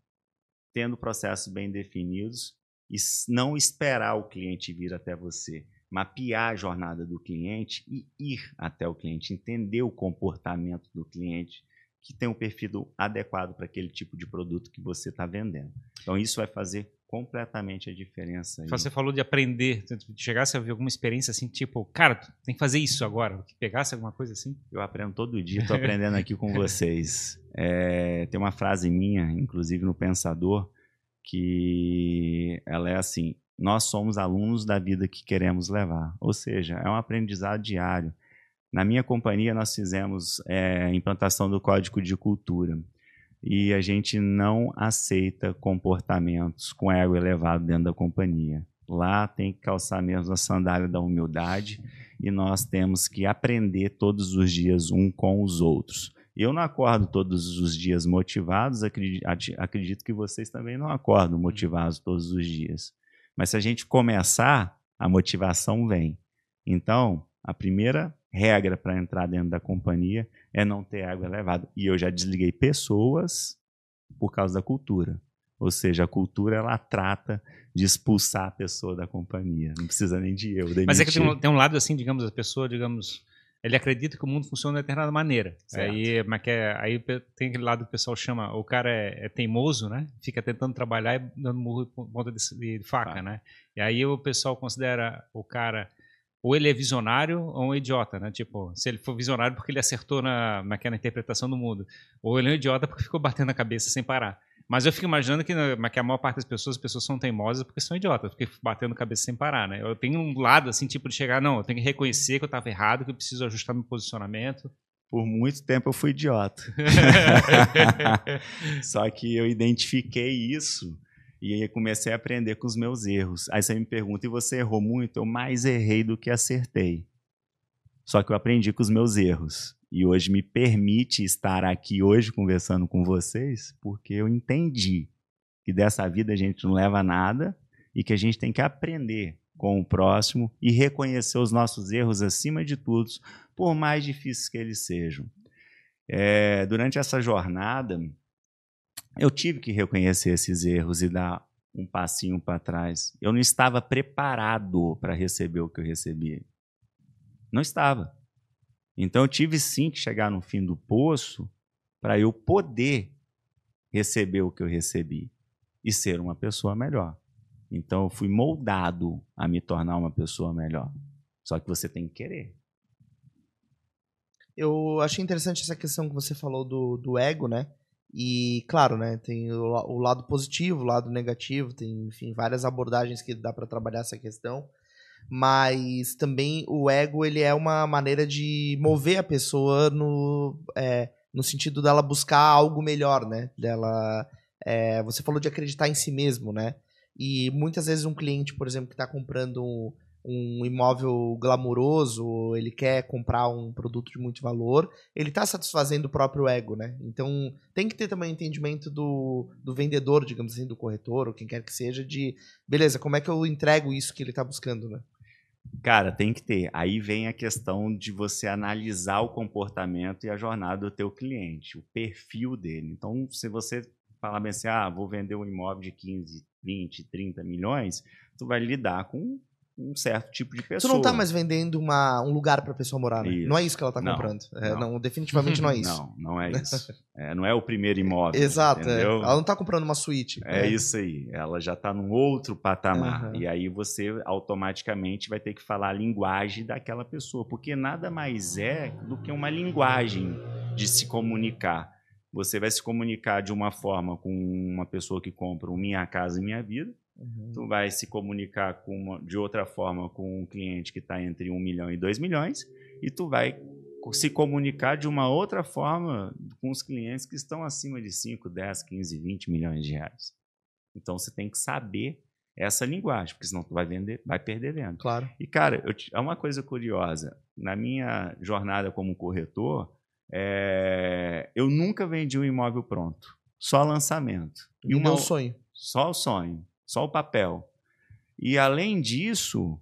tendo processos bem definidos e não esperar o cliente vir até você, mapear a jornada do cliente e ir até o cliente, entender o comportamento do cliente que tem um perfil adequado para aquele tipo de produto que você está vendendo. Então isso vai fazer completamente a diferença. Você aí. falou de aprender, chegasse a ver alguma experiência assim, tipo, cara, tem que fazer isso agora, que pegasse alguma coisa assim? Eu aprendo todo dia, estou aprendendo aqui com [laughs] vocês. É, tem uma frase minha, inclusive no Pensador, que ela é assim: nós somos alunos da vida que queremos levar. Ou seja, é um aprendizado diário. Na minha companhia, nós fizemos é, a implantação do Código de Cultura e a gente não aceita comportamentos com ego elevado dentro da companhia. Lá tem que calçar mesmo a sandália da humildade e nós temos que aprender todos os dias um com os outros. Eu não acordo todos os dias motivados, acredito, acredito que vocês também não acordam motivados todos os dias. Mas se a gente começar, a motivação vem. Então, a primeira regra para entrar dentro da companhia é não ter água elevada. E eu já desliguei pessoas por causa da cultura. Ou seja, a cultura ela trata de expulsar a pessoa da companhia. Não precisa nem de eu. Demitir. Mas é que tem um, tem um, lado assim, digamos, a pessoa, digamos, ele acredita que o mundo funciona de determinada maneira. Aí, mas que é, aí tem aquele lado que o pessoal chama, o cara é, é teimoso, né? Fica tentando trabalhar e dando murro ponta de, de faca, ah. né? E aí o pessoal considera o cara ou ele é visionário ou um idiota, né? Tipo, se ele for visionário porque ele acertou na, naquela interpretação do mundo, ou ele é um idiota porque ficou batendo a cabeça sem parar. Mas eu fico imaginando que, que a maior parte das pessoas, as pessoas são teimosas porque são idiotas, porque batendo a cabeça sem parar, né? Eu tenho um lado assim, tipo de chegar, não, eu tenho que reconhecer que eu estava errado, que eu preciso ajustar meu posicionamento. Por muito tempo eu fui idiota. [laughs] [laughs] Só que eu identifiquei isso e aí comecei a aprender com os meus erros. Aí você me pergunta, e você errou muito? Eu mais errei do que acertei. Só que eu aprendi com os meus erros. E hoje me permite estar aqui hoje conversando com vocês, porque eu entendi que dessa vida a gente não leva nada e que a gente tem que aprender com o próximo e reconhecer os nossos erros acima de tudo, por mais difíceis que eles sejam. É, durante essa jornada, eu tive que reconhecer esses erros e dar um passinho para trás. Eu não estava preparado para receber o que eu recebi. Não estava. Então eu tive sim que chegar no fim do poço para eu poder receber o que eu recebi e ser uma pessoa melhor. Então eu fui moldado a me tornar uma pessoa melhor. Só que você tem que querer. Eu achei interessante essa questão que você falou do, do ego, né? E, claro, né, tem o, o lado positivo, o lado negativo, tem, enfim, várias abordagens que dá para trabalhar essa questão. Mas também o ego, ele é uma maneira de mover a pessoa no, é, no sentido dela buscar algo melhor, né? Dela, é, você falou de acreditar em si mesmo, né? E muitas vezes um cliente, por exemplo, que está comprando um imóvel glamuroso, ele quer comprar um produto de muito valor, ele está satisfazendo o próprio ego, né? Então tem que ter também entendimento do, do vendedor, digamos assim, do corretor, ou quem quer que seja, de beleza, como é que eu entrego isso que ele está buscando, né? Cara, tem que ter. Aí vem a questão de você analisar o comportamento e a jornada do teu cliente, o perfil dele. Então, se você falar bem assim, ah, vou vender um imóvel de 15, 20, 30 milhões, tu vai lidar com um certo tipo de pessoa. Tu não está mais vendendo uma, um lugar para a pessoa morar, né? Não é isso que ela está comprando. É, não. não. definitivamente não é [laughs] isso. Não, não é isso. [laughs] É, não é o primeiro imóvel. Exato. É. Ela não está comprando uma suíte. É, é, isso aí. Ela já está num outro patamar. Uhum. E aí você automaticamente vai ter que falar a linguagem daquela pessoa. Porque nada mais é do que uma linguagem de se comunicar. Você vai se comunicar de uma forma com uma pessoa que compra um Minha Casa e Minha Vida Uhum. Tu vai se comunicar com uma, de outra forma com um cliente que está entre 1 milhão e 2 milhões, e tu vai se comunicar de uma outra forma com os clientes que estão acima de 5, 10, 15, 20 milhões de reais. Então você tem que saber essa linguagem, porque senão tu vai vender, vai perder venda. Claro. E cara, eu, é uma coisa curiosa. Na minha jornada como corretor, é, eu nunca vendi um imóvel pronto, só lançamento. E, e o meu sonho. Só o sonho só o papel. E além disso,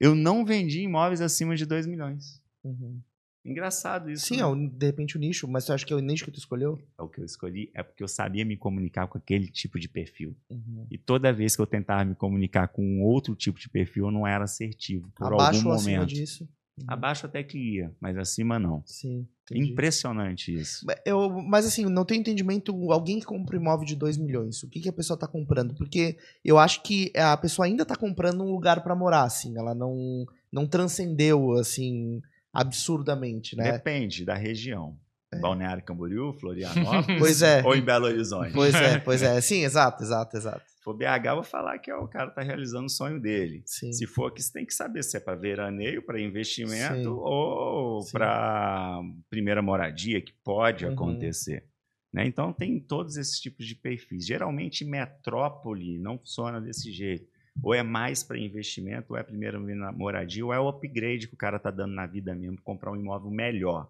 eu não vendi imóveis acima de 2 milhões. Uhum. Engraçado isso. Sim, né? é de repente o nicho, mas você acha que é o nicho que tu escolheu? É o que eu escolhi, é porque eu sabia me comunicar com aquele tipo de perfil. Uhum. E toda vez que eu tentava me comunicar com outro tipo de perfil, eu não era assertivo. Por Abaixo algum momento. Acima disso? Uhum. Abaixo até que ia, mas acima não. Sim. Entendi. Impressionante isso. Eu, mas assim, não tem entendimento. Alguém que compra um imóvel de 2 milhões, o que, que a pessoa está comprando? Porque eu acho que a pessoa ainda está comprando um lugar para morar, assim. Ela não, não transcendeu, assim, absurdamente, né? Depende da região. É. Balneário Camboriú, Florianópolis [laughs] pois é. ou em Belo Horizonte. Pois é, pois [laughs] é. Sim, exato, exato, exato. Se for BH, eu vou falar que é o cara está realizando o sonho dele. Sim. Se for aqui, você tem que saber se é para veraneio, para investimento Sim. ou para primeira moradia, que pode uhum. acontecer. Né? Então, tem todos esses tipos de perfis. Geralmente, metrópole não funciona desse jeito. Ou é mais para investimento, ou é primeira moradia, ou é o upgrade que o cara está dando na vida mesmo, comprar um imóvel melhor.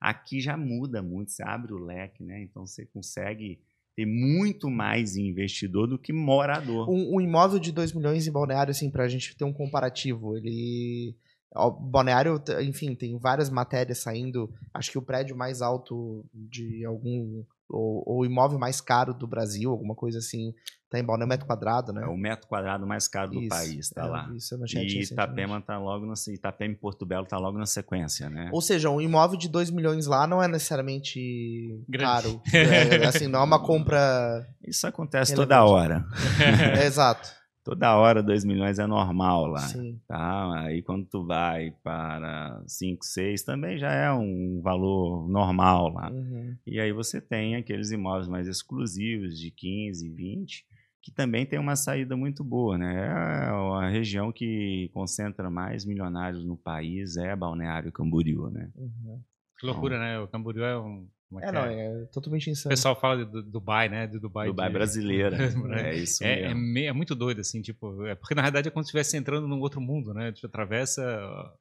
Aqui já muda muito, você abre o leque, né? Então você consegue ter muito mais investidor do que morador. Um, um imóvel de 2 milhões em Balneário, assim, para a gente ter um comparativo, ele... O Balneário, enfim, tem várias matérias saindo. Acho que o prédio mais alto de algum o, o imóvel mais caro do Brasil, alguma coisa assim, tá em Balneário metro quadrado, né? É o metro quadrado mais caro do isso, país, tá é, lá. Isso eu e Itapema tá logo na Itapema e Porto Belo tá logo na sequência, né? Ou seja, um imóvel de 2 milhões lá não é necessariamente Grande. caro. É, assim, não é uma compra Isso acontece relevante. toda hora. [laughs] é, exato toda hora 2 milhões é normal lá. Sim. Tá? Aí quando tu vai para 5, 6, também já é um valor normal lá. Uhum. E aí você tem aqueles imóveis mais exclusivos de 15, 20, que também tem uma saída muito boa, né? É a região que concentra mais milionários no país é Balneário Camboriú, né? Uhum. Que loucura, então, né? O Camboriú é um é, é, não, é? é totalmente insano. O pessoal fala de, Dubai, né? De Dubai. Dubai de... brasileira. [laughs] é isso é, é, é, muito doido, assim, tipo. É porque na verdade é como se estivesse entrando num outro mundo, né? Tipo, atravessa.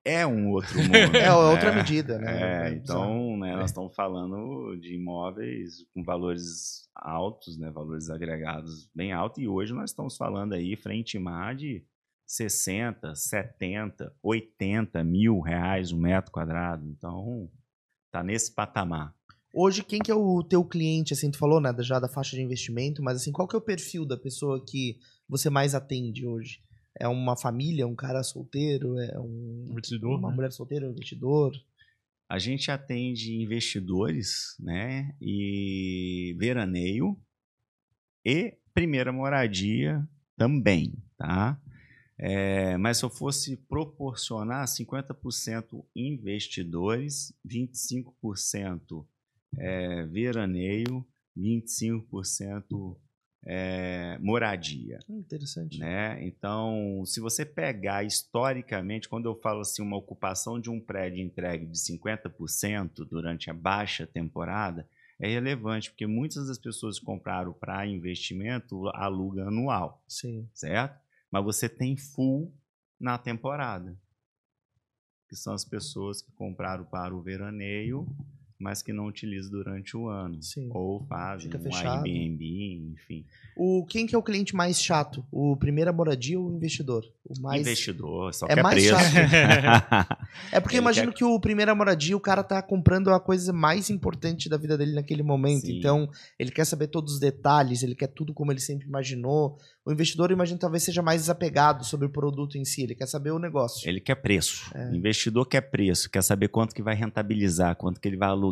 É um outro mundo. [laughs] é outra medida, né? É, então, né, nós estamos falando de imóveis com valores altos, né? Valores agregados bem altos. E hoje nós estamos falando aí, frente mar de 60, 70, 80 mil reais um metro quadrado. Então, tá nesse patamar. Hoje, quem que é o teu cliente, assim, tu falou, né, já da faixa de investimento, mas assim, qual que é o perfil da pessoa que você mais atende hoje? É uma família, um cara solteiro, é um, investidor, uma né? mulher solteira, um investidor? A gente atende investidores, né, e veraneio e primeira moradia também, tá? É, mas se eu fosse proporcionar 50% investidores, 25% é, veraneio, 25% é, moradia. Interessante. Né? Então, se você pegar historicamente, quando eu falo assim, uma ocupação de um prédio entregue de 50% durante a baixa temporada, é relevante, porque muitas das pessoas que compraram para investimento alugam anual. Sim. Certo? Mas você tem full na temporada. Que são as pessoas que compraram para o veraneio, mas que não utilizam durante o ano. Sim. Ou fazem Fica um fechado. Airbnb, enfim. O, quem que é o cliente mais chato? O primeira moradia ou o investidor? O mais... Investidor, só É quer mais preço. [laughs] É porque Ele imagino quer- que o primeira moradia, o cara tá comprando a coisa mais importante da vida dele naquele momento. Sim. Então, ele quer saber todos os detalhes, ele quer tudo como ele sempre imaginou. O investidor, eu imagino, talvez seja mais desapegado sobre o produto em si, ele quer saber o negócio. Ele quer preço. É. O investidor quer preço, quer saber quanto que vai rentabilizar, quanto que ele vai alugar,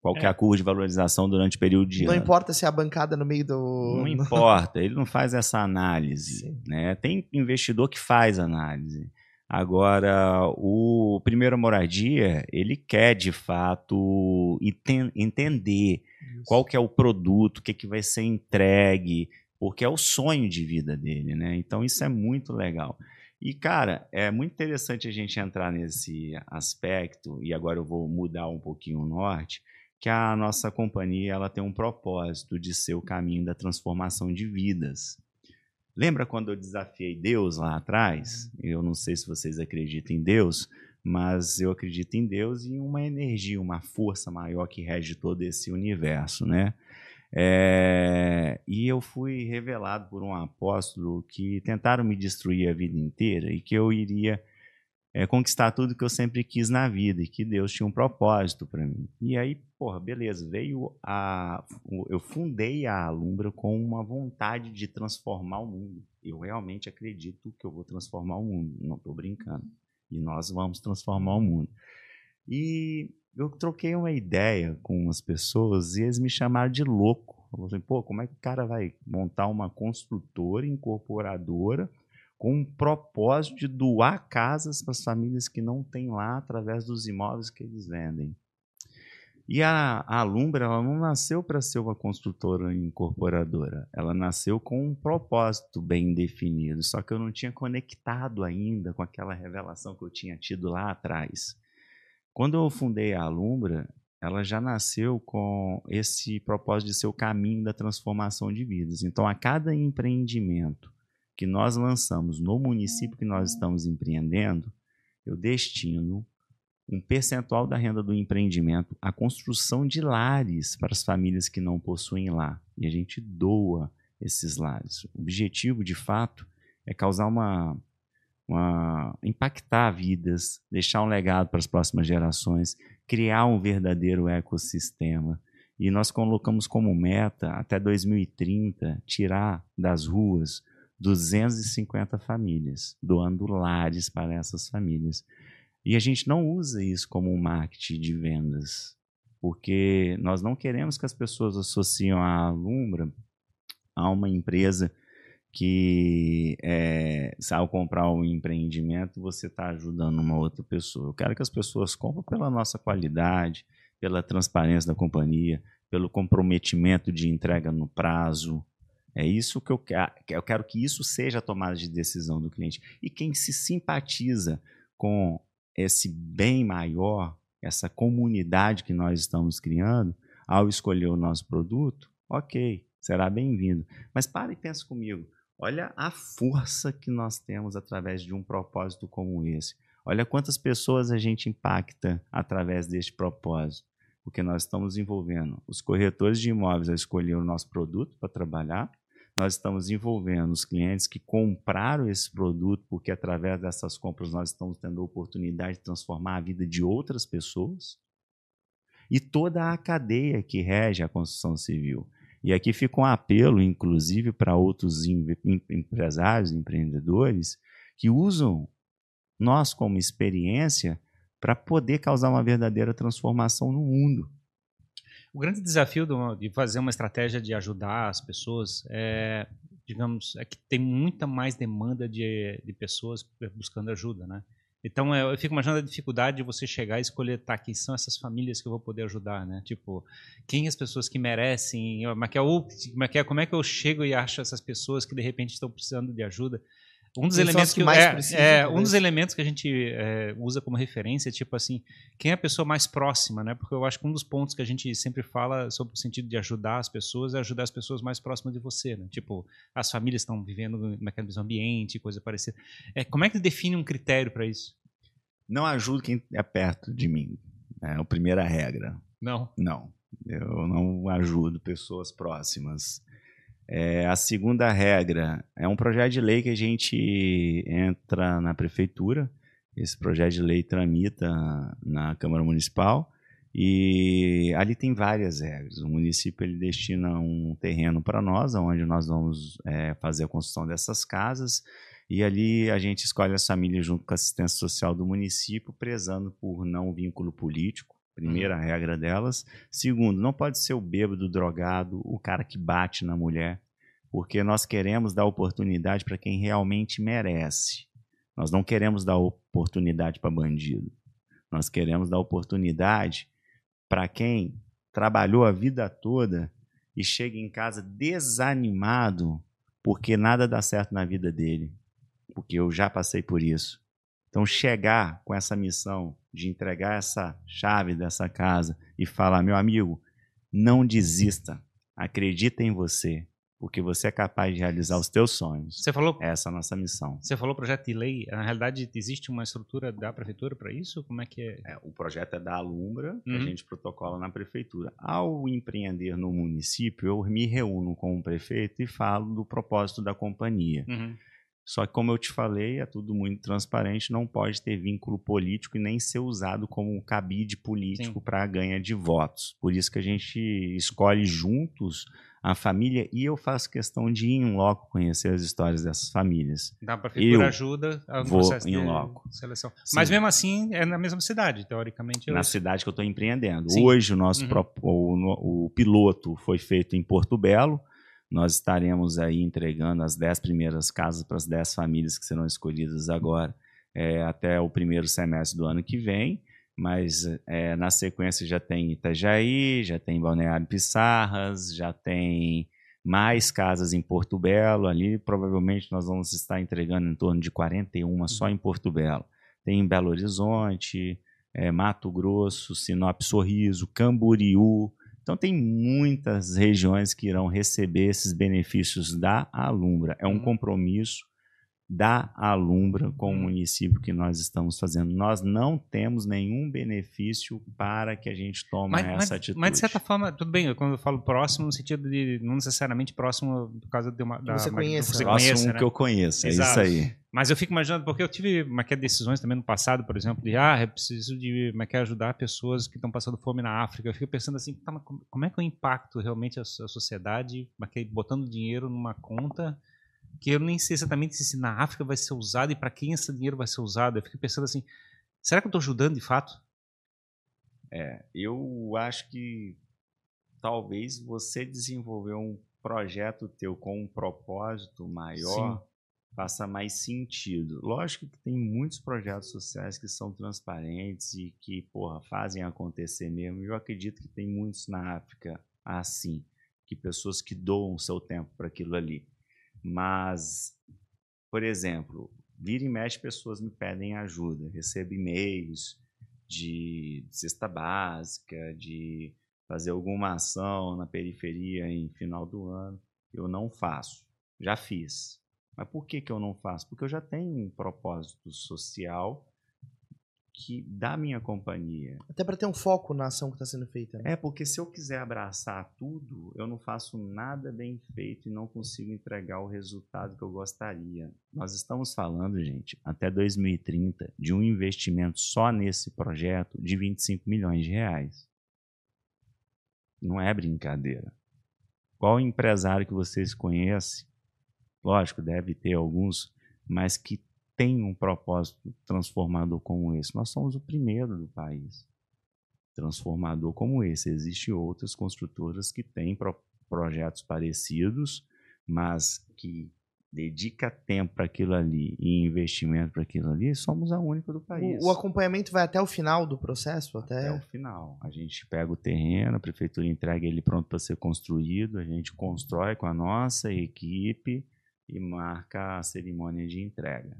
qual que é É. a curva de valorização durante o período de Não ano. importa se é a bancada no meio do. Não importa, ele não faz essa análise. Sim. Né? Tem investidor que faz análise. Agora, o primeiro moradia, ele quer de fato enten- entender qual que é o produto, o que, que vai ser entregue, porque é o sonho de vida dele, né? Então isso é muito legal. E, cara, é muito interessante a gente entrar nesse aspecto, e agora eu vou mudar um pouquinho o norte, que a nossa companhia ela tem um propósito de ser o caminho da transformação de vidas. Lembra quando eu desafiei Deus lá atrás? Eu não sei se vocês acreditam em Deus, mas eu acredito em Deus e em uma energia, uma força maior que rege todo esse universo, né? É, e eu fui revelado por um apóstolo que tentaram me destruir a vida inteira e que eu iria é, conquistar tudo que eu sempre quis na vida e que Deus tinha um propósito para mim. E aí, porra, beleza, veio a. Eu fundei a Alumbra com uma vontade de transformar o mundo. Eu realmente acredito que eu vou transformar o mundo, não estou brincando. E nós vamos transformar o mundo. E eu troquei uma ideia com umas pessoas e eles me chamaram de louco. Eu falei, pô, como é que o cara vai montar uma construtora incorporadora com um propósito de doar casas para as famílias que não têm lá através dos imóveis que eles vendem? E a, a Alumbra ela não nasceu para ser uma construtora incorporadora. Ela nasceu com um propósito bem definido, só que eu não tinha conectado ainda com aquela revelação que eu tinha tido lá atrás. Quando eu fundei a Alumbra, ela já nasceu com esse propósito de ser o caminho da transformação de vidas. Então, a cada empreendimento que nós lançamos no município que nós estamos empreendendo, eu destino um percentual da renda do empreendimento à construção de lares para as famílias que não possuem lá. E a gente doa esses lares. O objetivo, de fato, é causar uma, uma impactar vidas, deixar um legado para as próximas gerações, criar um verdadeiro ecossistema. E nós colocamos como meta, até 2030, tirar das ruas 250 famílias, doando lares para essas famílias. E a gente não usa isso como um marketing de vendas, porque nós não queremos que as pessoas associem a Alumbra a uma empresa que, é, se ao comprar um empreendimento, você está ajudando uma outra pessoa. Eu quero que as pessoas comprem pela nossa qualidade, pela transparência da companhia, pelo comprometimento de entrega no prazo. É isso que eu quero. Eu quero que isso seja a tomada de decisão do cliente. E quem se simpatiza com esse bem maior, essa comunidade que nós estamos criando, ao escolher o nosso produto, ok, será bem-vindo. Mas para e pensa comigo. Olha a força que nós temos através de um propósito como esse. Olha quantas pessoas a gente impacta através deste propósito. Porque nós estamos envolvendo os corretores de imóveis a escolher o nosso produto para trabalhar, nós estamos envolvendo os clientes que compraram esse produto, porque através dessas compras nós estamos tendo a oportunidade de transformar a vida de outras pessoas. e toda a cadeia que rege a construção civil. E aqui fica um apelo, inclusive, para outros empresários, empreendedores, que usam nós como experiência para poder causar uma verdadeira transformação no mundo. O grande desafio de fazer uma estratégia de ajudar as pessoas é, digamos, é que tem muita mais demanda de, de pessoas buscando ajuda, né? Então eu, fico imaginando a dificuldade de você chegar e escolher, tá, quem são essas famílias que eu vou poder ajudar, né? Tipo, quem as pessoas que merecem, como é é, é que, é, como é que eu chego e acho essas pessoas que de repente estão precisando de ajuda? Um dos elementos que, que é, precisa, é um dos elementos que a gente é, usa como referência é tipo assim, quem é a pessoa mais próxima, né? Porque eu acho que um dos pontos que a gente sempre fala sobre o sentido de ajudar as pessoas é ajudar as pessoas mais próximas de você, né? Tipo, as famílias estão vivendo naquele mesmo ambiente, coisa parecida. É, como é que define um critério para isso? Não ajudo quem é perto de mim. É a primeira regra. Não. Não. Eu não ajudo pessoas próximas. É, a segunda regra é um projeto de lei que a gente entra na prefeitura. Esse projeto de lei tramita na Câmara Municipal e ali tem várias regras. O município ele destina um terreno para nós, onde nós vamos é, fazer a construção dessas casas. E ali a gente escolhe as famílias junto com a assistência social do município, prezando por não vínculo político. Primeira uhum. regra delas. Segundo, não pode ser o bêbado, o drogado, o cara que bate na mulher, porque nós queremos dar oportunidade para quem realmente merece. Nós não queremos dar oportunidade para bandido. Nós queremos dar oportunidade para quem trabalhou a vida toda e chega em casa desanimado porque nada dá certo na vida dele. Porque eu já passei por isso. Então, chegar com essa missão de entregar essa chave dessa casa e falar: meu amigo, não desista, acredita em você, porque você é capaz de realizar os teus sonhos. Você falou essa é a nossa missão. Você falou projeto de lei. Na realidade, existe uma estrutura da prefeitura para isso? Como é que é? é? O projeto é da Alumbra, uhum. a gente protocola na prefeitura. Ao empreender no município, eu me reúno com o prefeito e falo do propósito da companhia. Uhum. Só que, como eu te falei, é tudo muito transparente, não pode ter vínculo político e nem ser usado como um cabide político para ganha de votos. Por isso que a gente escolhe juntos a família e eu faço questão de ir em loco conhecer as histórias dessas famílias. Dá para figura ajuda ao vou processo em loco. seleção. Sim. Mas mesmo assim é na mesma cidade, teoricamente. Na cidade que eu estou empreendendo. Sim. Hoje o nosso uhum. pro, o, o, piloto foi feito em Porto Belo. Nós estaremos aí entregando as 10 primeiras casas para as 10 famílias que serão escolhidas agora é, até o primeiro semestre do ano que vem. Mas é, na sequência já tem Itajaí, já tem Balneário Pissarras, já tem mais casas em Porto Belo. Ali provavelmente nós vamos estar entregando em torno de 41 só em Porto Belo. Tem em Belo Horizonte, é, Mato Grosso, Sinop Sorriso, Camboriú, então, tem muitas regiões que irão receber esses benefícios da Alumbra. É um uhum. compromisso da Alumbra com o uhum. município que nós estamos fazendo. Nós não temos nenhum benefício para que a gente tome mas, essa mas, atitude. Mas, de certa forma, tudo bem, quando eu falo próximo, no sentido de não necessariamente próximo por causa de uma. Da, você conhece. Você próximo conhece, né? que eu conheço, é Exato. isso aí. Mas eu fico imaginando, porque eu tive uma é, decisões também no passado, por exemplo, de ah, é preciso de é, ajudar pessoas que estão passando fome na África. Eu fico pensando assim, tá, como é que eu impacto realmente a, a sociedade, botando dinheiro numa conta que eu nem sei exatamente se na África vai ser usado e para quem esse dinheiro vai ser usado. Eu fico pensando assim, será que eu estou ajudando de fato? É, eu acho que talvez você desenvolver um projeto teu com um propósito maior Sim. faça mais sentido. Lógico que tem muitos projetos sociais que são transparentes e que, porra, fazem acontecer mesmo. Eu acredito que tem muitos na África assim, que pessoas que doam seu tempo para aquilo ali. Mas, por exemplo, vira e mexe pessoas me pedem ajuda. Recebo e-mails de cesta básica, de fazer alguma ação na periferia em final do ano. Eu não faço. Já fiz. Mas por que, que eu não faço? Porque eu já tenho um propósito social que da minha companhia. Até para ter um foco na ação que está sendo feita. Né? É, porque se eu quiser abraçar tudo, eu não faço nada bem feito e não consigo entregar o resultado que eu gostaria. Nós estamos falando, gente, até 2030, de um investimento só nesse projeto de 25 milhões de reais. não é brincadeira. Qual empresário que vocês conhecem? Lógico, deve ter alguns, mas que tem um propósito transformador como esse. Nós somos o primeiro do país transformador como esse. Existem outras construtoras que têm pro projetos parecidos, mas que dedica tempo para aquilo ali e investimento para aquilo ali, somos a única do país. O, o, acompanhamento vai até o final do processo? Até... até o final. A gente pega o terreno, a prefeitura entrega ele pronto para ser construído, a gente constrói com a nossa equipe e marca a cerimônia de entrega.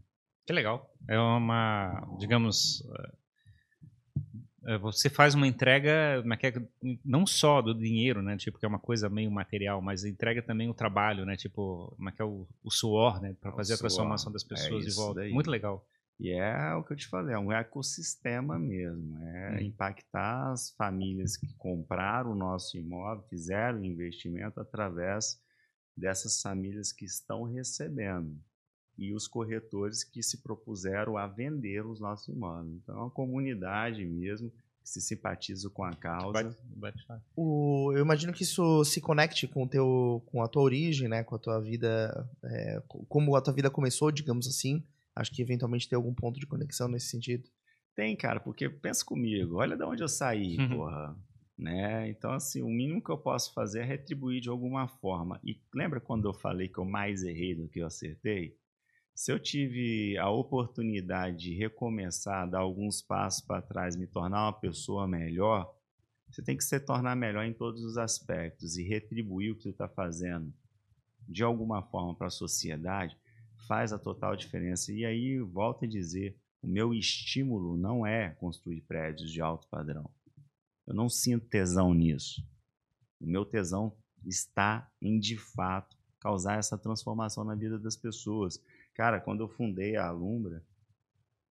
Que legal. É uma, digamos, é, você faz uma entrega é não só do dinheiro, né? Tipo, que é uma coisa meio material, mas entrega também o trabalho, né? Tipo, é que é o, o suor, né? Para fazer a transformação das é pessoas é de volta. Daí. Muito legal. E é o que eu te falei, é um ecossistema mesmo. É hum. impactar as famílias que compraram o nosso imóvel, fizeram investimento através dessas famílias que estão recebendo e os corretores que se propuseram a vender os nossos imóveis. Então, é uma comunidade mesmo que se simpatiza com a causa. O, eu imagino que isso se conecte com, teu, com a tua origem, né? com a tua vida, é, como a tua vida começou, digamos assim. Acho que eventualmente tem algum ponto de conexão nesse sentido. Tem, cara, porque pensa comigo, olha de onde eu saí, uhum. porra. Né? Então, assim, o mínimo que eu posso fazer é retribuir de alguma forma. E lembra quando eu falei que eu mais errei do que eu acertei? Se eu tive a oportunidade de recomeçar, dar alguns passos para trás, me tornar uma pessoa melhor, você tem que se tornar melhor em todos os aspectos e retribuir o que você está fazendo de alguma forma para a sociedade faz a total diferença. E aí, volto a dizer, o meu estímulo não é construir prédios de alto padrão. Eu não sinto tesão nisso. O meu tesão está em, de fato, causar essa transformação na vida das pessoas. Cara, quando eu fundei a Alumbra,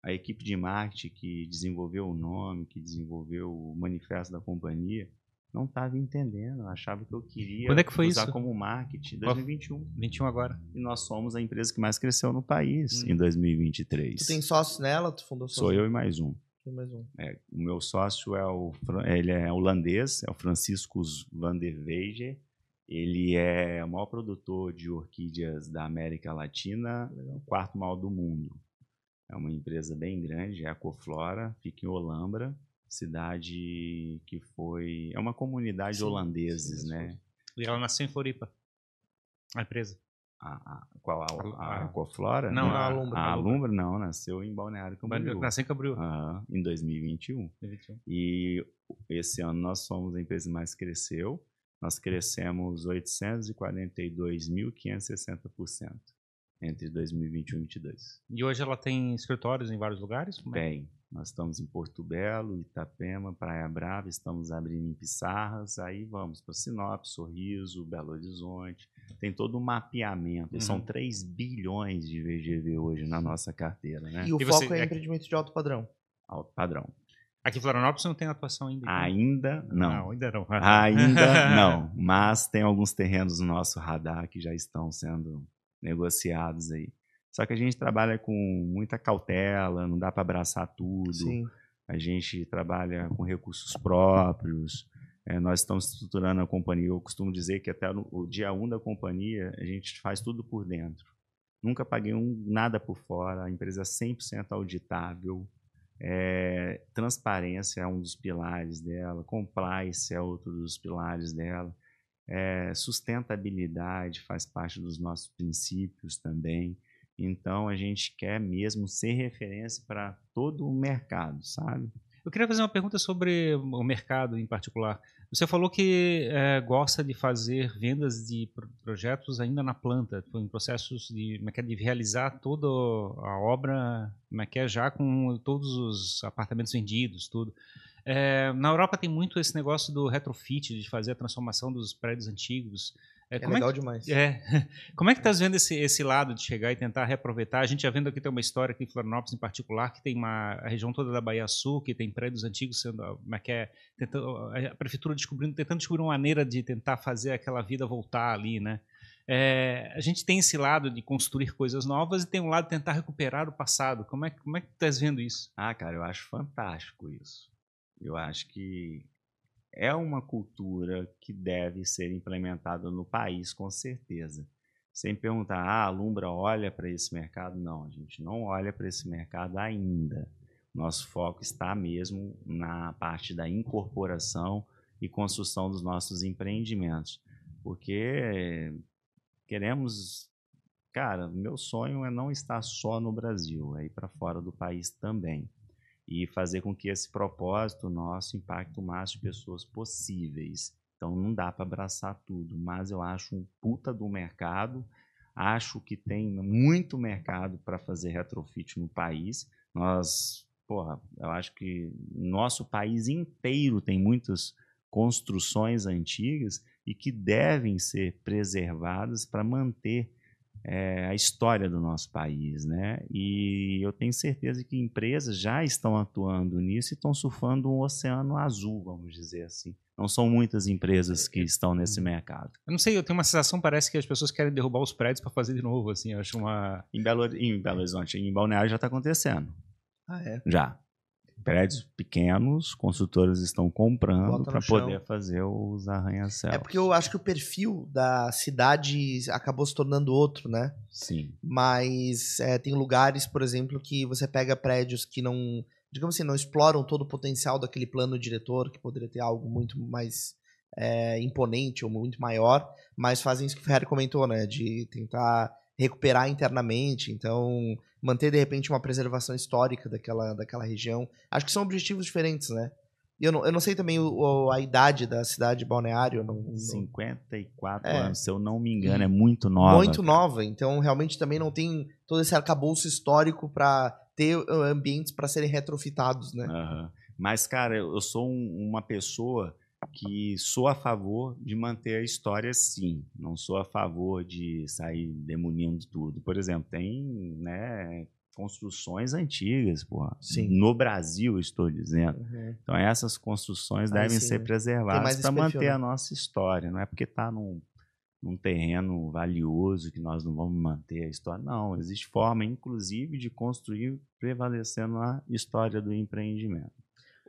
a equipe de marketing que desenvolveu o nome, que desenvolveu o manifesto da companhia, não estava entendendo, achava que eu queria Quando é que foi usar isso? como marketing. 2021. 21 agora. E nós somos a empresa que mais cresceu no país hum. em 2023. Tu tem sócios nela? Tu fundou sócio? Sou eu e mais um. mais um. É, o meu sócio é o ele é holandês, é o Francisco van der Weger. Ele é o maior produtor de orquídeas da América Latina, o quarto maior do mundo. É uma empresa bem grande, é a Ecoflora, fica em Olambra, cidade que foi. É uma comunidade sim, holandeses, sim, né? E ela nasceu em Floripa, a empresa. A, a, qual? A, a, a Ecoflora? Não, a, Alumbra. A Alumbra não, nasceu em Balneário Camboriú. Nasceu em Camboriú. Uhum, em 2021. 2021. E esse ano nós somos a empresa que mais cresceu nós crescemos 842.560% entre 2021 e 2022. E hoje ela tem escritórios em vários lugares? Como é? Tem. Nós estamos em Porto Belo, Itapema, Praia Brava, estamos abrindo em Pissarras, aí vamos para Sinop, Sorriso, Belo Horizonte. Tem todo um mapeamento. Uhum. São 3 bilhões de VGV hoje na nossa carteira. Né? E o e foco você... é empreendimento de alto padrão? Alto padrão. Aqui em Florianópolis não tem atuação ainda? Então? Ainda não. não. Ainda não. [laughs] ainda não. Mas tem alguns terrenos no nosso radar que já estão sendo negociados aí. Só que a gente trabalha com muita cautela, não dá para abraçar tudo. Sim. A gente trabalha com recursos próprios. É, nós estamos estruturando a companhia. Eu costumo dizer que até o dia 1 um da companhia, a gente faz tudo por dentro. Nunca paguei um, nada por fora. A empresa é 100% auditável. É, transparência é um dos pilares dela, compliance é outro dos pilares dela, é, sustentabilidade faz parte dos nossos princípios também. Então a gente quer mesmo ser referência para todo o mercado, sabe? Eu queria fazer uma pergunta sobre o mercado em particular. Você falou que é, gosta de fazer vendas de projetos ainda na planta, em processos de, é é, de realizar toda a obra é já com todos os apartamentos vendidos, tudo. É, na Europa tem muito esse negócio do retrofit, de fazer a transformação dos prédios antigos. É, é legal é que, demais. É, [laughs] como é que estás vendo esse, esse lado de chegar e tentar reaproveitar? A gente já vendo aqui tem uma história aqui em Florianópolis em particular, que tem uma a região toda da Bahia Sul, que tem prédios antigos sendo, como é que é, tentando, a prefeitura descobrindo, tentando descobrir uma maneira de tentar fazer aquela vida voltar ali, né? É, a gente tem esse lado de construir coisas novas e tem um lado de tentar recuperar o passado. Como é, como é que tu estás vendo isso? Ah, cara, eu acho fantástico isso. Eu acho que é uma cultura que deve ser implementada no país, com certeza. Sem perguntar, ah, a Lumbra olha para esse mercado? Não, a gente não olha para esse mercado ainda. Nosso foco está mesmo na parte da incorporação e construção dos nossos empreendimentos. Porque queremos. Cara, meu sonho é não estar só no Brasil, é ir para fora do país também e fazer com que esse propósito nosso impacte o máximo de pessoas possíveis. Então não dá para abraçar tudo, mas eu acho um puta do mercado, acho que tem muito mercado para fazer retrofit no país. Nós, porra, eu acho que nosso país inteiro tem muitas construções antigas e que devem ser preservadas para manter é, a história do nosso país, né? E eu tenho certeza que empresas já estão atuando nisso e estão surfando um oceano azul, vamos dizer assim. Não são muitas empresas que estão nesse mercado. Eu não sei, eu tenho uma sensação, parece que as pessoas querem derrubar os prédios para fazer de novo, assim, acho uma... Em Belo, em Belo Horizonte, em Balneário já está acontecendo. Ah, é? Já prédios pequenos, construtores estão comprando para poder fazer os arranha-céus. É porque eu acho que o perfil da cidade acabou se tornando outro, né? Sim. Mas é, tem lugares, por exemplo, que você pega prédios que não, digamos assim, não exploram todo o potencial daquele plano diretor, que poderia ter algo muito mais é, imponente ou muito maior, mas fazem isso que o Ferrari comentou, né? De tentar recuperar internamente, então manter de repente uma preservação histórica daquela, daquela região. Acho que são objetivos diferentes, né? Eu não, eu não sei também o, a idade da cidade de Balneário. Não, não... 54 é. anos, se eu não me engano, é muito nova. Muito nova, então realmente também não tem todo esse arcabouço histórico para ter uh, ambientes para serem retrofitados, né? Uhum. Mas, cara, eu sou um, uma pessoa que sou a favor de manter a história sim, não sou a favor de sair demolindo tudo. Por exemplo, tem né, construções antigas, porra. Sim. no Brasil, estou dizendo. Uhum. Então essas construções devem sim. ser preservadas para manter né? a nossa história, não é porque está num, num terreno valioso que nós não vamos manter a história. Não, existe forma, inclusive, de construir prevalecendo a história do empreendimento.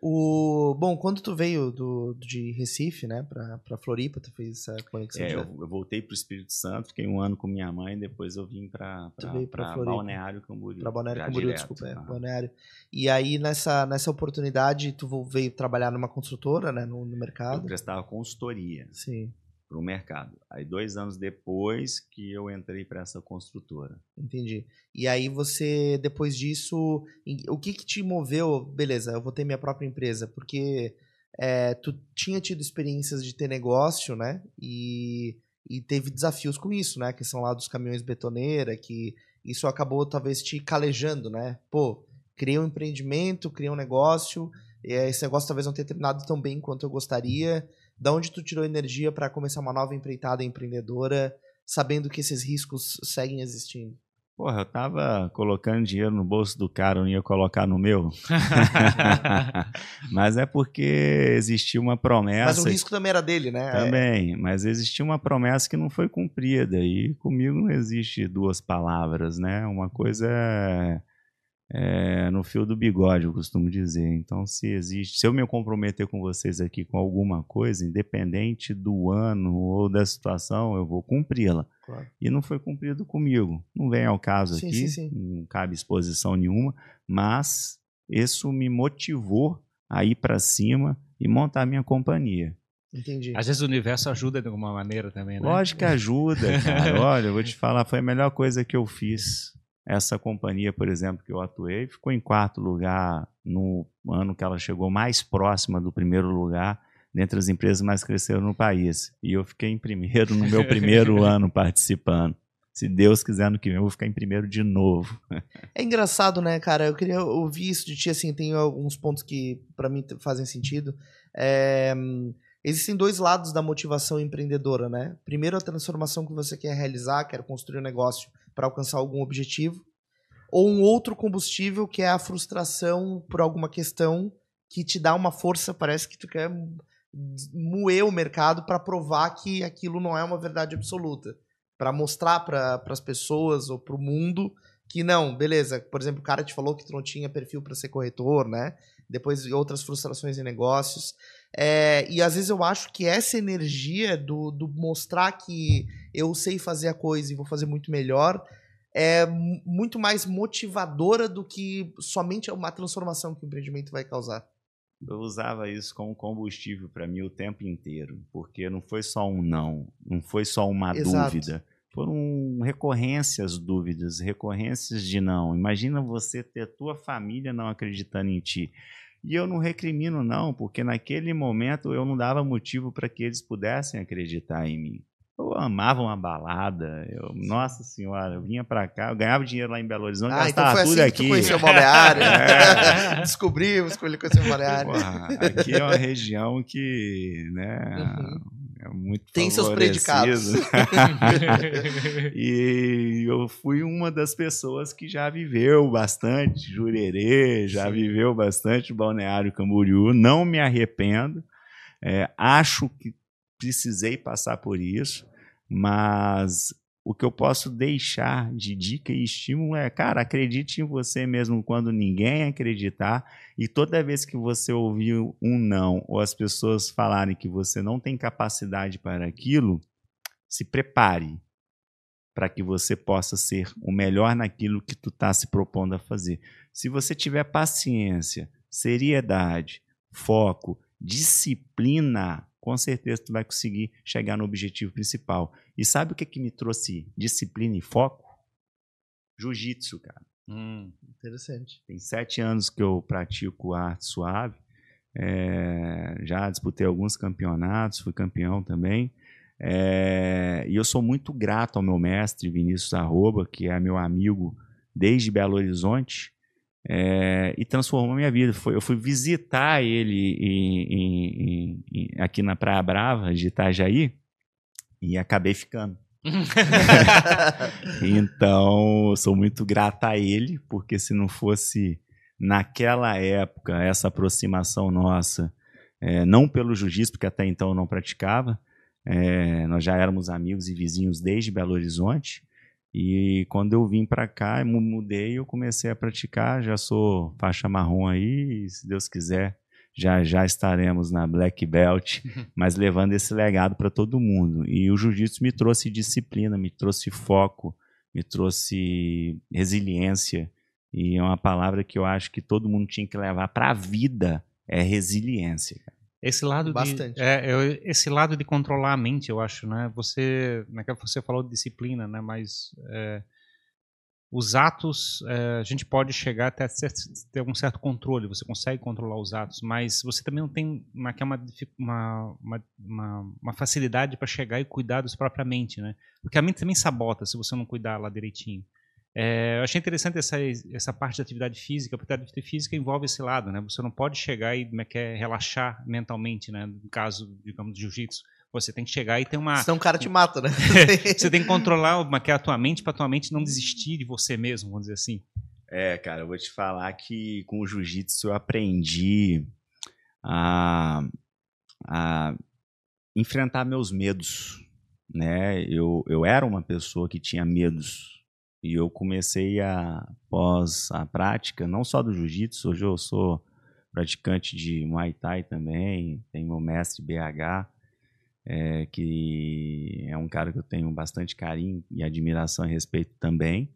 O, bom, quando tu veio do, de Recife, né, pra, pra Floripa, tu fez essa conexão? É, eu, eu, voltei pro Espírito Santo, fiquei um ano com minha mãe, depois eu vim pra, pra, pra, pra Balneário Camboriú. Pra Balneário Camboriú, direto, desculpa, é, Balneário. E aí, nessa, nessa oportunidade, tu veio trabalhar numa construtora, né, no, no mercado? Eu prestava consultoria. Sim para o mercado. Aí dois anos depois que eu entrei para essa construtora. Entendi. E aí você, depois disso, o que, que te moveu? Beleza, eu vou ter minha própria empresa, porque é, tu tinha tido experiências de ter negócio, né? E, e teve desafios com isso, né? Que são lá dos caminhões betoneira, que isso acabou talvez te calejando, né? Pô, criei um empreendimento, criei um negócio, esse negócio talvez não tenha terminado tão bem quanto eu gostaria da onde tu tirou energia para começar uma nova empreitada empreendedora, sabendo que esses riscos seguem existindo? Porra, eu tava colocando dinheiro no bolso do cara, não ia colocar no meu. [laughs] mas é porque existia uma promessa. Mas o risco também era dele, né? Também, mas existia uma promessa que não foi cumprida. E comigo não existe duas palavras, né? Uma coisa é é, no fio do bigode, eu costumo dizer. Então, se existe, se eu me comprometer com vocês aqui com alguma coisa, independente do ano ou da situação, eu vou cumpri-la. Claro. E não foi cumprido comigo. Não vem ao caso sim, aqui, sim, sim. não cabe exposição nenhuma, mas isso me motivou a ir para cima e montar minha companhia. Entendi. Às vezes o universo ajuda de alguma maneira também, né? Lógico que ajuda, cara. [laughs] Olha, eu vou te falar, foi a melhor coisa que eu fiz. Essa companhia, por exemplo, que eu atuei, ficou em quarto lugar no ano que ela chegou mais próxima do primeiro lugar dentre as empresas mais cresceram no país. E eu fiquei em primeiro no meu primeiro [laughs] ano participando. Se Deus quiser, no que vem eu vou ficar em primeiro de novo. [laughs] É engraçado, né, cara? Eu queria ouvir isso de ti, assim, tem alguns pontos que para mim fazem sentido. É, existem dois lados da motivação empreendedora, né? Primeiro, a transformação que você quer realizar, quer construir um negócio para alcançar algum objetivo, ou um outro combustível que é a frustração por alguma questão que te dá uma força, parece que tu quer moer o mercado para provar que aquilo não é uma verdade absoluta, para mostrar para as pessoas ou para o mundo que não, beleza, por exemplo, o cara te falou que tu não tinha perfil para ser corretor, né? Depois outras frustrações em negócios. É, e às vezes eu acho que essa energia do, do mostrar que eu sei fazer a coisa e vou fazer muito melhor é muito mais motivadora do que somente uma transformação que o empreendimento vai causar. Eu usava isso como combustível para mim o tempo inteiro, porque não foi só um não, não foi só uma Exato. dúvida, foram recorrências dúvidas, recorrências de não. Imagina você ter tua família não acreditando em ti. E eu não recrimino não, porque naquele momento eu não dava motivo para que eles pudessem acreditar em mim. Eu amava uma balada. Eu, nossa senhora, eu vinha pra cá, eu ganhava dinheiro lá em Belo Horizonte, ah, então gastava então tudo assim aqui. Que tu conheceu o balneário. [laughs] é. Descobrimos que ele conheceu o balneário. Porra, aqui é uma região que, né, uhum. É muito Tem seus predicados. [laughs] e eu fui uma das pessoas que já viveu bastante Jurerê, já Sim. viveu bastante Balneário Camboriú. Não me arrependo. É, acho que precisei passar por isso. Mas o que eu posso deixar de dica e estímulo é, cara, acredite em você mesmo quando ninguém acreditar. E toda vez que você ouvir um não, ou as pessoas falarem que você não tem capacidade para aquilo, se prepare para que você possa ser o melhor naquilo que tu está se propondo a fazer. Se você tiver paciência, seriedade, foco, disciplina, com certeza tu vai conseguir chegar no objetivo principal. E sabe o que, que me trouxe disciplina e foco? Jiu-jitsu, cara. Hum, interessante. Tem sete anos que eu pratico arte suave. É, já disputei alguns campeonatos, fui campeão também. É, e eu sou muito grato ao meu mestre Vinícius Arroba, que é meu amigo desde Belo Horizonte é, e transformou minha vida. Foi, eu fui visitar ele em, em, em, aqui na Praia Brava, de Itajaí, e acabei ficando. [laughs] então, sou muito grato a ele, porque se não fosse naquela época essa aproximação nossa, é, não pelo jiu-jitsu, porque até então eu não praticava, é, nós já éramos amigos e vizinhos desde Belo Horizonte, e quando eu vim para cá, mudei, eu comecei a praticar, já sou faixa marrom aí, se Deus quiser, já já estaremos na black belt, [laughs] mas levando esse legado para todo mundo. E o jiu-jitsu me trouxe disciplina, me trouxe foco, me trouxe resiliência, e é uma palavra que eu acho que todo mundo tinha que levar para a vida, é resiliência. Esse lado Bastante. de é, esse lado de controlar a mente, eu acho, né? Você, naquela é você falou de disciplina, né? Mas é, os atos, é, a gente pode chegar até ter um certo controle. Você consegue controlar os atos, mas você também não tem uma uma, uma, uma, uma facilidade para chegar e cuidar dos propriamente, né? Porque a mente também sabota se você não cuidar lá direitinho. É, eu achei interessante essa, essa parte da atividade física, porque a atividade física envolve esse lado, né? Você não pode chegar e é que é, relaxar mentalmente, né? No caso, digamos, de jiu-jitsu. Você tem que chegar e ter uma. Senão o cara te mata, né? [laughs] você tem que controlar como é que é a tua mente para tua mente não desistir de você mesmo, vamos dizer assim. É, cara, eu vou te falar que com o jiu-jitsu eu aprendi a, a enfrentar meus medos, né? Eu, eu era uma pessoa que tinha medos e eu comecei a, após a prática, não só do jiu-jitsu, hoje eu sou praticante de Muay Thai também, tenho meu mestre BH, é, que é um cara que eu tenho bastante carinho e admiração e respeito também.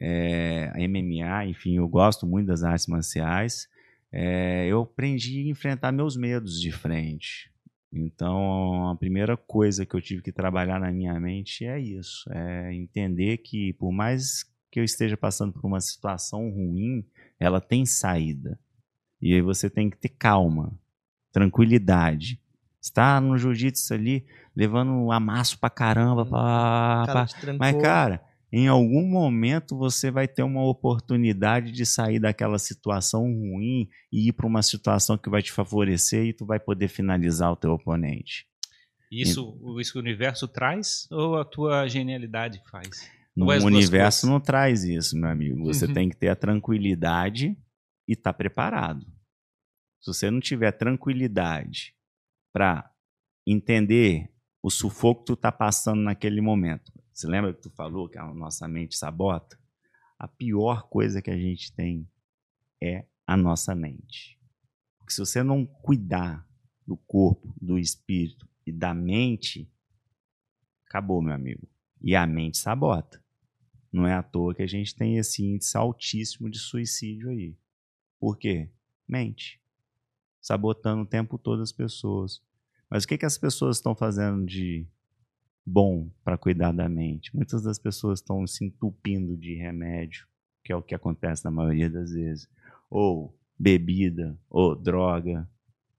É, a MMA, enfim, eu gosto muito das artes marciais. É, eu aprendi a enfrentar meus medos de frente. Então, a primeira coisa que eu tive que trabalhar na minha mente é isso: é entender que, por mais que eu esteja passando por uma situação ruim, ela tem saída. E aí você tem que ter calma, tranquilidade. Está no jiu-jitsu ali, levando amasso pra caramba. Pá, pá, mas, cara, em algum momento você vai ter uma oportunidade de sair daquela situação ruim e ir para uma situação que vai te favorecer e tu vai poder finalizar o teu oponente. Isso, e... isso o universo traz ou a tua genialidade faz? No universo não traz isso, meu amigo. Você uhum. tem que ter a tranquilidade e estar tá preparado. Se você não tiver tranquilidade para entender o sufoco que tu está passando naquele momento, você lembra que tu falou que a nossa mente sabota? A pior coisa que a gente tem é a nossa mente. Porque se você não cuidar do corpo, do espírito e da mente, acabou, meu amigo. E a mente sabota. Não é à toa que a gente tem esse índice altíssimo de suicídio aí. Por quê? Mente. Sabotando o tempo todo as pessoas. Mas o que, que as pessoas estão fazendo de bom para cuidar da mente? Muitas das pessoas estão se entupindo de remédio, que é o que acontece na maioria das vezes. Ou bebida, ou droga,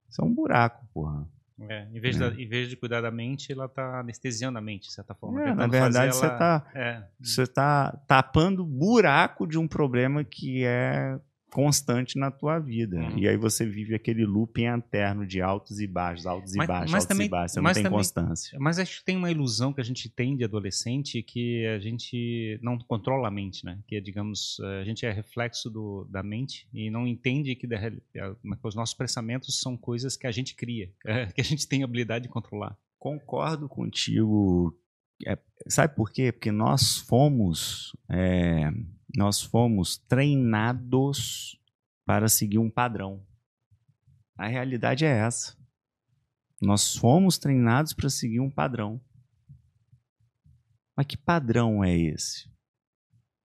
isso é um buraco, porra. É, em, vez é. em vez de cuidar da mente, ela está anestesiando a mente, de certa forma. É, na verdade, você está é. Você tá tapando buraco de um problema que é constante na tua vida. Uhum. E aí você vive aquele looping eterno de altos e baixos, altos mas, e baixos, mas altos também, e baixos. Você não tem também, constância. Mas acho que tem uma ilusão que a gente tem de adolescente que a gente não controla a mente, né? Que, digamos, a gente é reflexo do, da mente e não entende que, da, que os nossos pensamentos são coisas que a gente cria, [laughs] que a gente tem habilidade de controlar. Concordo contigo. É, sabe por quê? Porque nós fomos... É, nós fomos treinados para seguir um padrão. A realidade é essa. Nós fomos treinados para seguir um padrão. Mas que padrão é esse?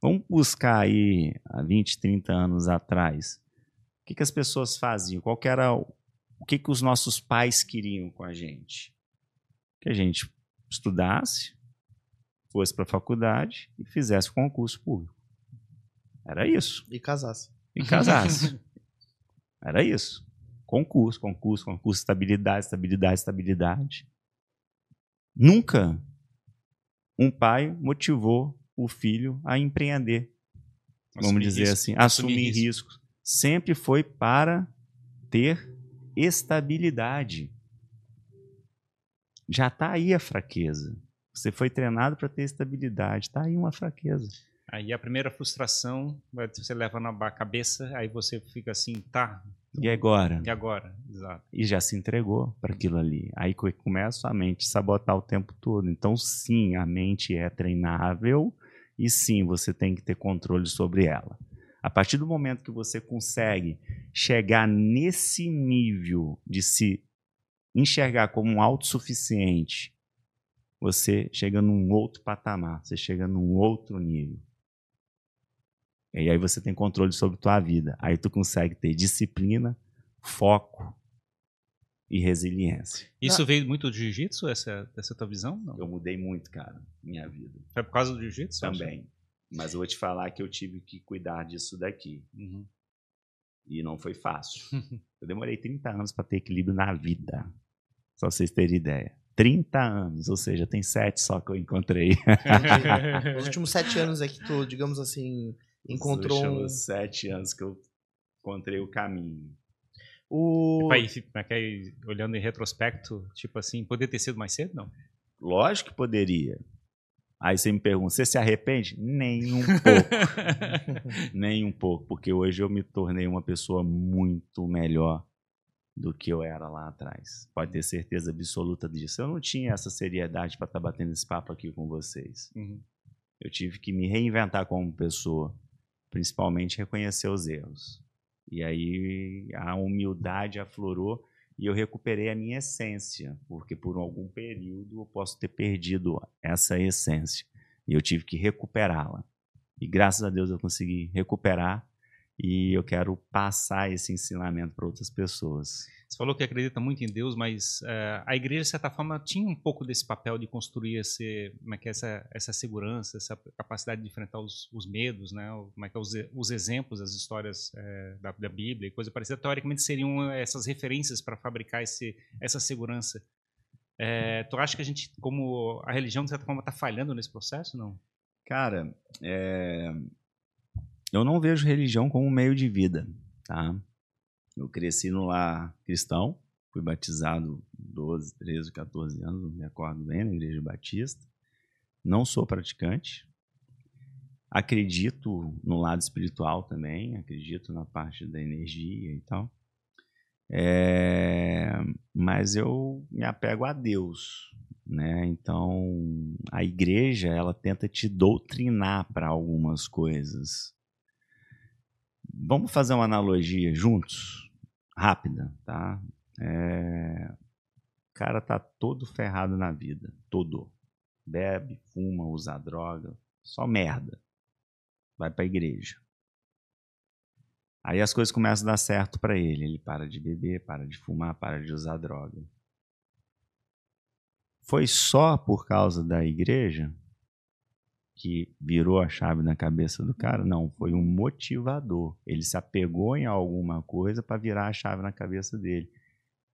Vamos buscar aí há 20, 30 anos atrás. O que, que as pessoas faziam? Qual que era o, que, que os nossos pais queriam com a gente? Que a gente estudasse, fosse para a faculdade e fizesse concurso público. Era isso. E casasse. E casasse. [laughs] Era isso. Concurso, concurso, concurso, estabilidade, estabilidade, estabilidade. Nunca um pai motivou o filho a empreender. Assumir vamos dizer risco. assim, assumir, assumir riscos. Sempre foi para ter estabilidade. Já está aí a fraqueza. Você foi treinado para ter estabilidade. Está aí uma fraqueza. Aí a primeira frustração, você leva na cabeça, aí você fica assim, tá. E agora? E agora, exato. E já se entregou para aquilo ali. Aí começa a mente sabotar o tempo todo. Então, sim, a mente é treinável e sim, você tem que ter controle sobre ela. A partir do momento que você consegue chegar nesse nível de se enxergar como um autossuficiente, você chega num outro patamar, você chega num outro nível. E aí você tem controle sobre tua vida. Aí tu consegue ter disciplina, foco e resiliência. Isso ah. veio muito do jiu-jitsu, essa, essa tua visão? Não? Eu mudei muito, cara, minha vida. Foi por causa do jiu-jitsu? Também. Mas eu vou te falar que eu tive que cuidar disso daqui. Uhum. E não foi fácil. [laughs] eu demorei 30 anos para ter equilíbrio na vida. Só vocês terem ideia. 30 anos, ou seja, tem sete só que eu encontrei. [laughs] Os últimos sete anos é que tu, digamos assim, encontrou um... sete anos que eu encontrei o caminho. O... Pai, é olhando em retrospecto, tipo assim, poderia ter sido mais cedo, não? Lógico que poderia. Aí você me pergunta, você se arrepende? Nem um pouco. [laughs] Nem um pouco, porque hoje eu me tornei uma pessoa muito melhor do que eu era lá atrás. Pode ter certeza absoluta disso. Eu não tinha essa seriedade para estar tá batendo esse papo aqui com vocês. Uhum. Eu tive que me reinventar como pessoa principalmente reconhecer os erros. E aí a humildade aflorou e eu recuperei a minha essência, porque por algum período eu posso ter perdido essa essência e eu tive que recuperá-la. E graças a Deus eu consegui recuperar e eu quero passar esse ensinamento para outras pessoas. Você falou que acredita muito em Deus, mas uh, a igreja, de certa forma, tinha um pouco desse papel de construir esse, como é que é essa, essa segurança, essa capacidade de enfrentar os, os medos, né? como é que é os, os exemplos, as histórias uh, da, da, Bíblia e coisa parecida. Teoricamente, seriam essas referências para fabricar esse, essa segurança. É, tu acha que a gente, como a religião, de certa forma, está falhando nesse processo, não? Cara, é, eu não vejo religião como meio de vida, tá? Eu cresci no lar cristão, fui batizado 12, 13, 14 anos, não me recordo bem, na igreja batista. Não sou praticante. Acredito no lado espiritual também, acredito na parte da energia e tal. É, mas eu me apego a Deus, né? Então a igreja ela tenta te doutrinar para algumas coisas, Vamos fazer uma analogia juntos, rápida, tá? É... O cara tá todo ferrado na vida, todo. Bebe, fuma, usa droga, só merda. Vai pra igreja. Aí as coisas começam a dar certo para ele. Ele para de beber, para de fumar, para de usar droga. Foi só por causa da igreja que virou a chave na cabeça do cara? Não, foi um motivador. Ele se apegou em alguma coisa para virar a chave na cabeça dele.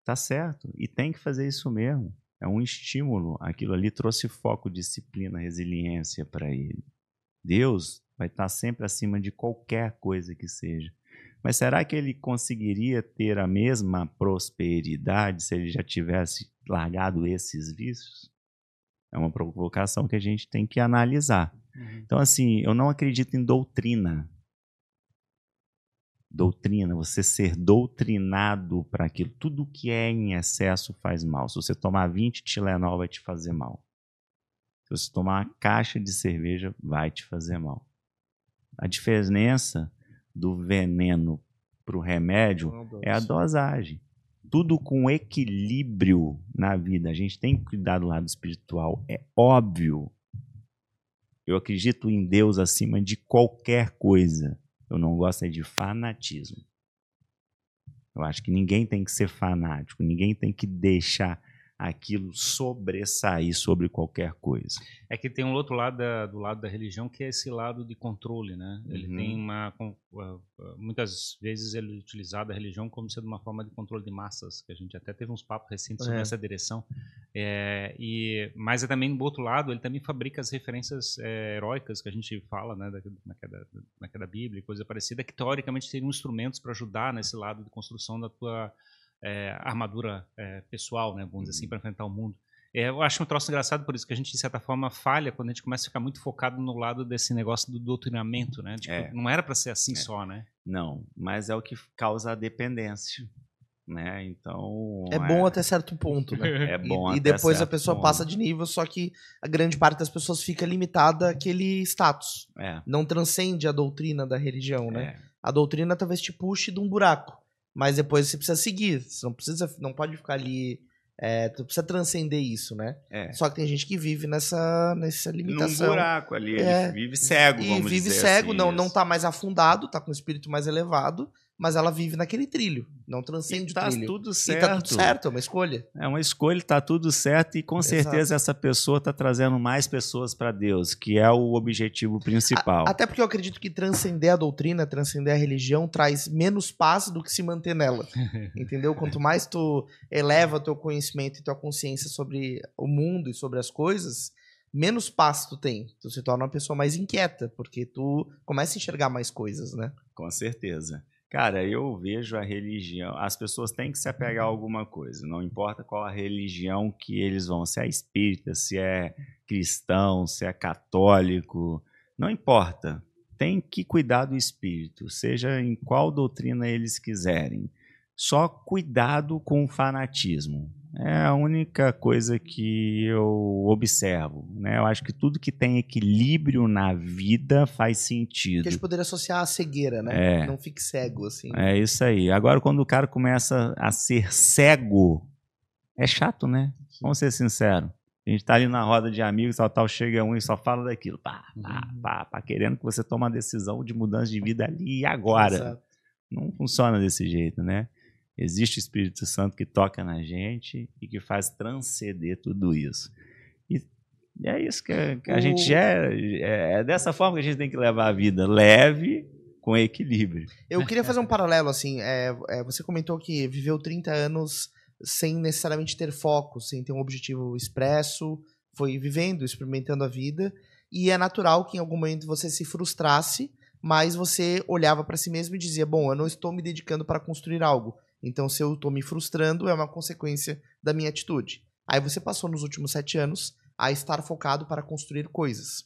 Tá certo, e tem que fazer isso mesmo. É um estímulo. Aquilo ali trouxe foco, disciplina, resiliência para ele. Deus vai estar sempre acima de qualquer coisa que seja. Mas será que ele conseguiria ter a mesma prosperidade se ele já tivesse largado esses vícios? É uma provocação que a gente tem que analisar. Uhum. Então, assim, eu não acredito em doutrina. Doutrina, você ser doutrinado para aquilo. Tudo que é em excesso faz mal. Se você tomar 20 Tilenol, vai te fazer mal. Se você tomar uma caixa de cerveja, vai te fazer mal. A diferença do veneno para o remédio é a dosagem. Tudo com equilíbrio na vida. A gente tem que cuidar do lado espiritual. É óbvio. Eu acredito em Deus acima de qualquer coisa. Eu não gosto é de fanatismo. Eu acho que ninguém tem que ser fanático, ninguém tem que deixar aquilo sobressair sobre qualquer coisa. É que tem um outro lado da, do lado da religião que é esse lado de controle, né? Ele uhum. tem uma muitas vezes ele é utilizado a religião como sendo uma forma de controle de massas, que a gente até teve uns papos recentes sobre é. essa direção. É, e mas é também do outro lado ele também fabrica as referências é, heróicas que a gente fala, né, da, naquela, naquela Bíblia, coisa parecida, que teoricamente seriam instrumentos para ajudar nesse lado de construção da tua é, armadura é, pessoal, né, vamos dizer assim, uhum. para enfrentar o mundo. É, eu acho um troço engraçado por isso que a gente, de certa forma, falha quando a gente começa a ficar muito focado no lado desse negócio do doutrinamento, né? Tipo, é. Não era para ser assim é. só, né? Não, mas é o que causa a dependência. Né? Então. É, bom até certo ponto, né? [laughs] É bom E, e depois a pessoa ponto. passa de nível, só que a grande parte das pessoas fica limitada àquele status. É. Não transcende a doutrina da religião, né? A doutrina talvez te puxe de um buraco. Mas depois você precisa seguir. Você não precisa, não pode ficar ali. É, tu precisa transcender isso, né? É. Só que tem gente que vive nessa, nessa limitação. Num buraco ali, é. ele vive cego, vamos e vive dizer cego, assim, não, não tá mais afundado, tá com o espírito mais elevado, mas ela vive naquele trilho, não transcende e tá o trilho. tudo certo. E tá tudo certo, é uma escolha. É uma escolha, tá tudo certo e com Exato. certeza essa pessoa tá trazendo mais pessoas para Deus, que é o objetivo principal. A, até porque eu acredito que transcender a doutrina, transcender a religião traz menos paz do que se manter nela. [laughs] entendeu? Quanto mais tu eleva teu conhecimento e tua consciência sobre o mundo e sobre as coisas, menos paz tu tem. Tu se torna uma pessoa mais inquieta, porque tu começa a enxergar mais coisas, né? Com certeza. Cara, eu vejo a religião. As pessoas têm que se apegar a alguma coisa, não importa qual a religião que eles vão, se é espírita, se é cristão, se é católico, não importa. Tem que cuidar do espírito, seja em qual doutrina eles quiserem. Só cuidado com o fanatismo. É a única coisa que eu observo. Né? Eu acho que tudo que tem equilíbrio na vida faz sentido. Que a gente poderia associar a cegueira, né? É. Não fique cego, assim. É isso aí. Agora, quando o cara começa a ser cego, é chato, né? Vamos ser sinceros. A gente tá ali na roda de amigos, tal, tal, chega um e só fala daquilo. Pá, pá, uhum. pá, pá, querendo que você tome uma decisão de mudança de vida ali e agora. Exato. Não funciona desse jeito, né? Existe o Espírito Santo que toca na gente e que faz transcender tudo isso. E é isso que, a, que a o... gente é, é, dessa forma que a gente tem que levar a vida leve, com equilíbrio. Eu queria fazer um paralelo, assim. É, é, você comentou que viveu 30 anos sem necessariamente ter foco, sem ter um objetivo expresso, foi vivendo, experimentando a vida. E é natural que em algum momento você se frustrasse, mas você olhava para si mesmo e dizia: Bom, eu não estou me dedicando para construir algo então, se eu estou me frustrando, é uma consequência da minha atitude. Aí você passou nos últimos sete anos a estar focado para construir coisas.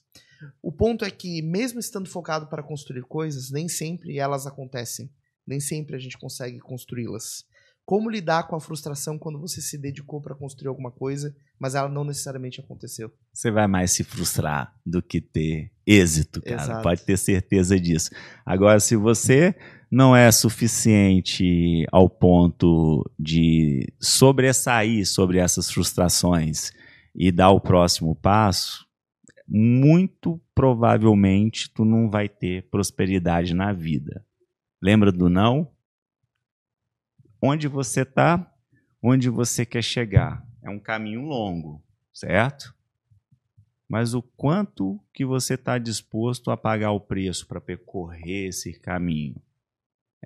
O ponto é que, mesmo estando focado para construir coisas, nem sempre elas acontecem. Nem sempre a gente consegue construí-las. Como lidar com a frustração quando você se dedicou para construir alguma coisa, mas ela não necessariamente aconteceu? Você vai mais se frustrar do que ter êxito, cara. Exato. Pode ter certeza disso. Agora, se você não é suficiente ao ponto de sobressair sobre essas frustrações e dar o próximo passo, muito provavelmente tu não vai ter prosperidade na vida. Lembra do não? Onde você está, onde você quer chegar. É um caminho longo, certo? Mas o quanto que você está disposto a pagar o preço para percorrer esse caminho?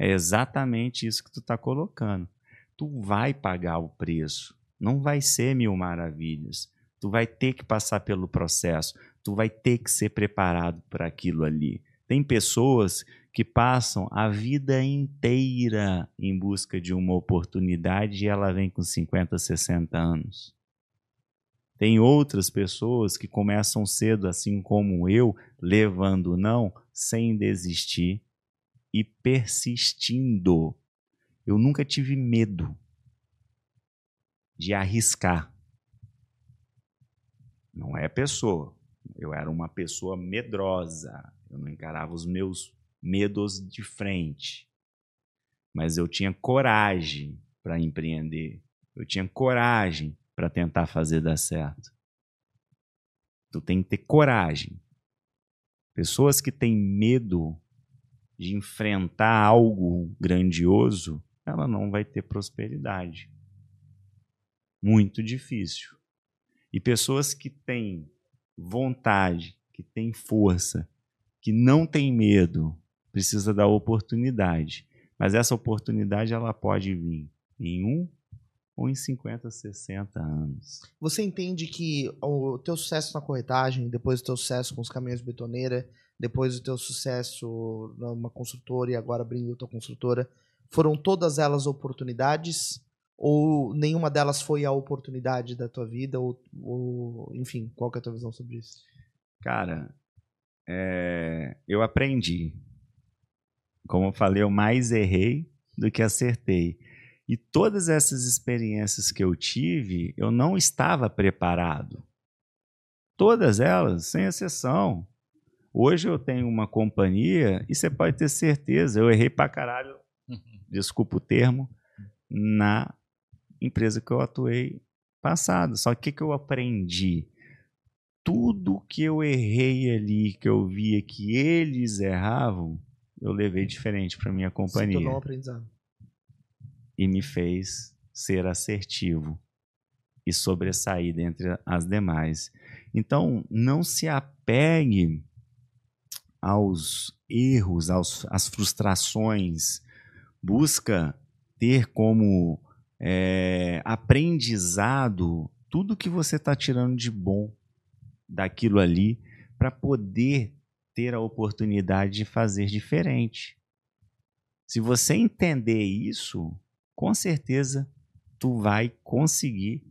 É exatamente isso que tu está colocando. Tu vai pagar o preço. Não vai ser mil maravilhas. Tu vai ter que passar pelo processo. Tu vai ter que ser preparado para aquilo ali. Tem pessoas que passam a vida inteira em busca de uma oportunidade e ela vem com 50, 60 anos. Tem outras pessoas que começam cedo, assim como eu, levando não, sem desistir e persistindo. Eu nunca tive medo de arriscar. Não é pessoa. Eu era uma pessoa medrosa. Eu não encarava os meus medos de frente. Mas eu tinha coragem para empreender. Eu tinha coragem para tentar fazer dar certo. Tu tem que ter coragem. Pessoas que têm medo de enfrentar algo grandioso, ela não vai ter prosperidade. Muito difícil. E pessoas que têm vontade, que têm força, que não têm medo, precisa dar oportunidade. Mas essa oportunidade ela pode vir em um ou em 50, 60 anos. Você entende que o teu sucesso na corretagem, depois do teu sucesso com os caminhões betoneira, depois do teu sucesso numa construtora e agora abrindo tua construtora, foram todas elas oportunidades? Ou nenhuma delas foi a oportunidade da tua vida? Ou, ou enfim, qual é a tua visão sobre isso? Cara, é, eu aprendi. Como eu falei, eu mais errei do que acertei. E todas essas experiências que eu tive, eu não estava preparado. Todas elas, sem exceção. Hoje eu tenho uma companhia e você pode ter certeza, eu errei pra caralho, [laughs] desculpa o termo, na empresa que eu atuei passado. Só que o que eu aprendi? Tudo que eu errei ali, que eu via que eles erravam, eu levei diferente para minha companhia. Se tornou um aprendizado. E me fez ser assertivo e sobressair dentre as demais. Então, não se apegue aos erros, aos, às frustrações, busca ter como é, aprendizado tudo que você está tirando de bom daquilo ali para poder ter a oportunidade de fazer diferente. Se você entender isso, com certeza tu vai conseguir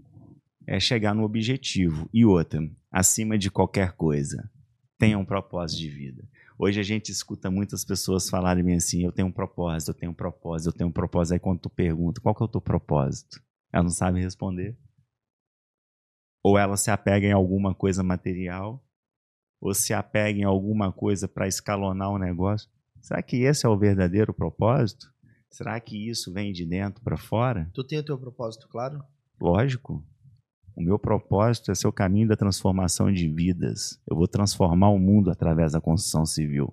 é, chegar no objetivo. E outra, acima de qualquer coisa, tenha um propósito de vida. Hoje a gente escuta muitas pessoas falarem assim: eu tenho um propósito, eu tenho um propósito, eu tenho um propósito. Aí quando tu pergunta qual que é o teu propósito, ela não sabe responder. Ou ela se apega em alguma coisa material, ou se apega em alguma coisa para escalonar o um negócio. Será que esse é o verdadeiro propósito? Será que isso vem de dentro para fora? Tu tem o teu propósito, claro? Lógico. O meu propósito é ser o caminho da transformação de vidas. Eu vou transformar o mundo através da construção civil.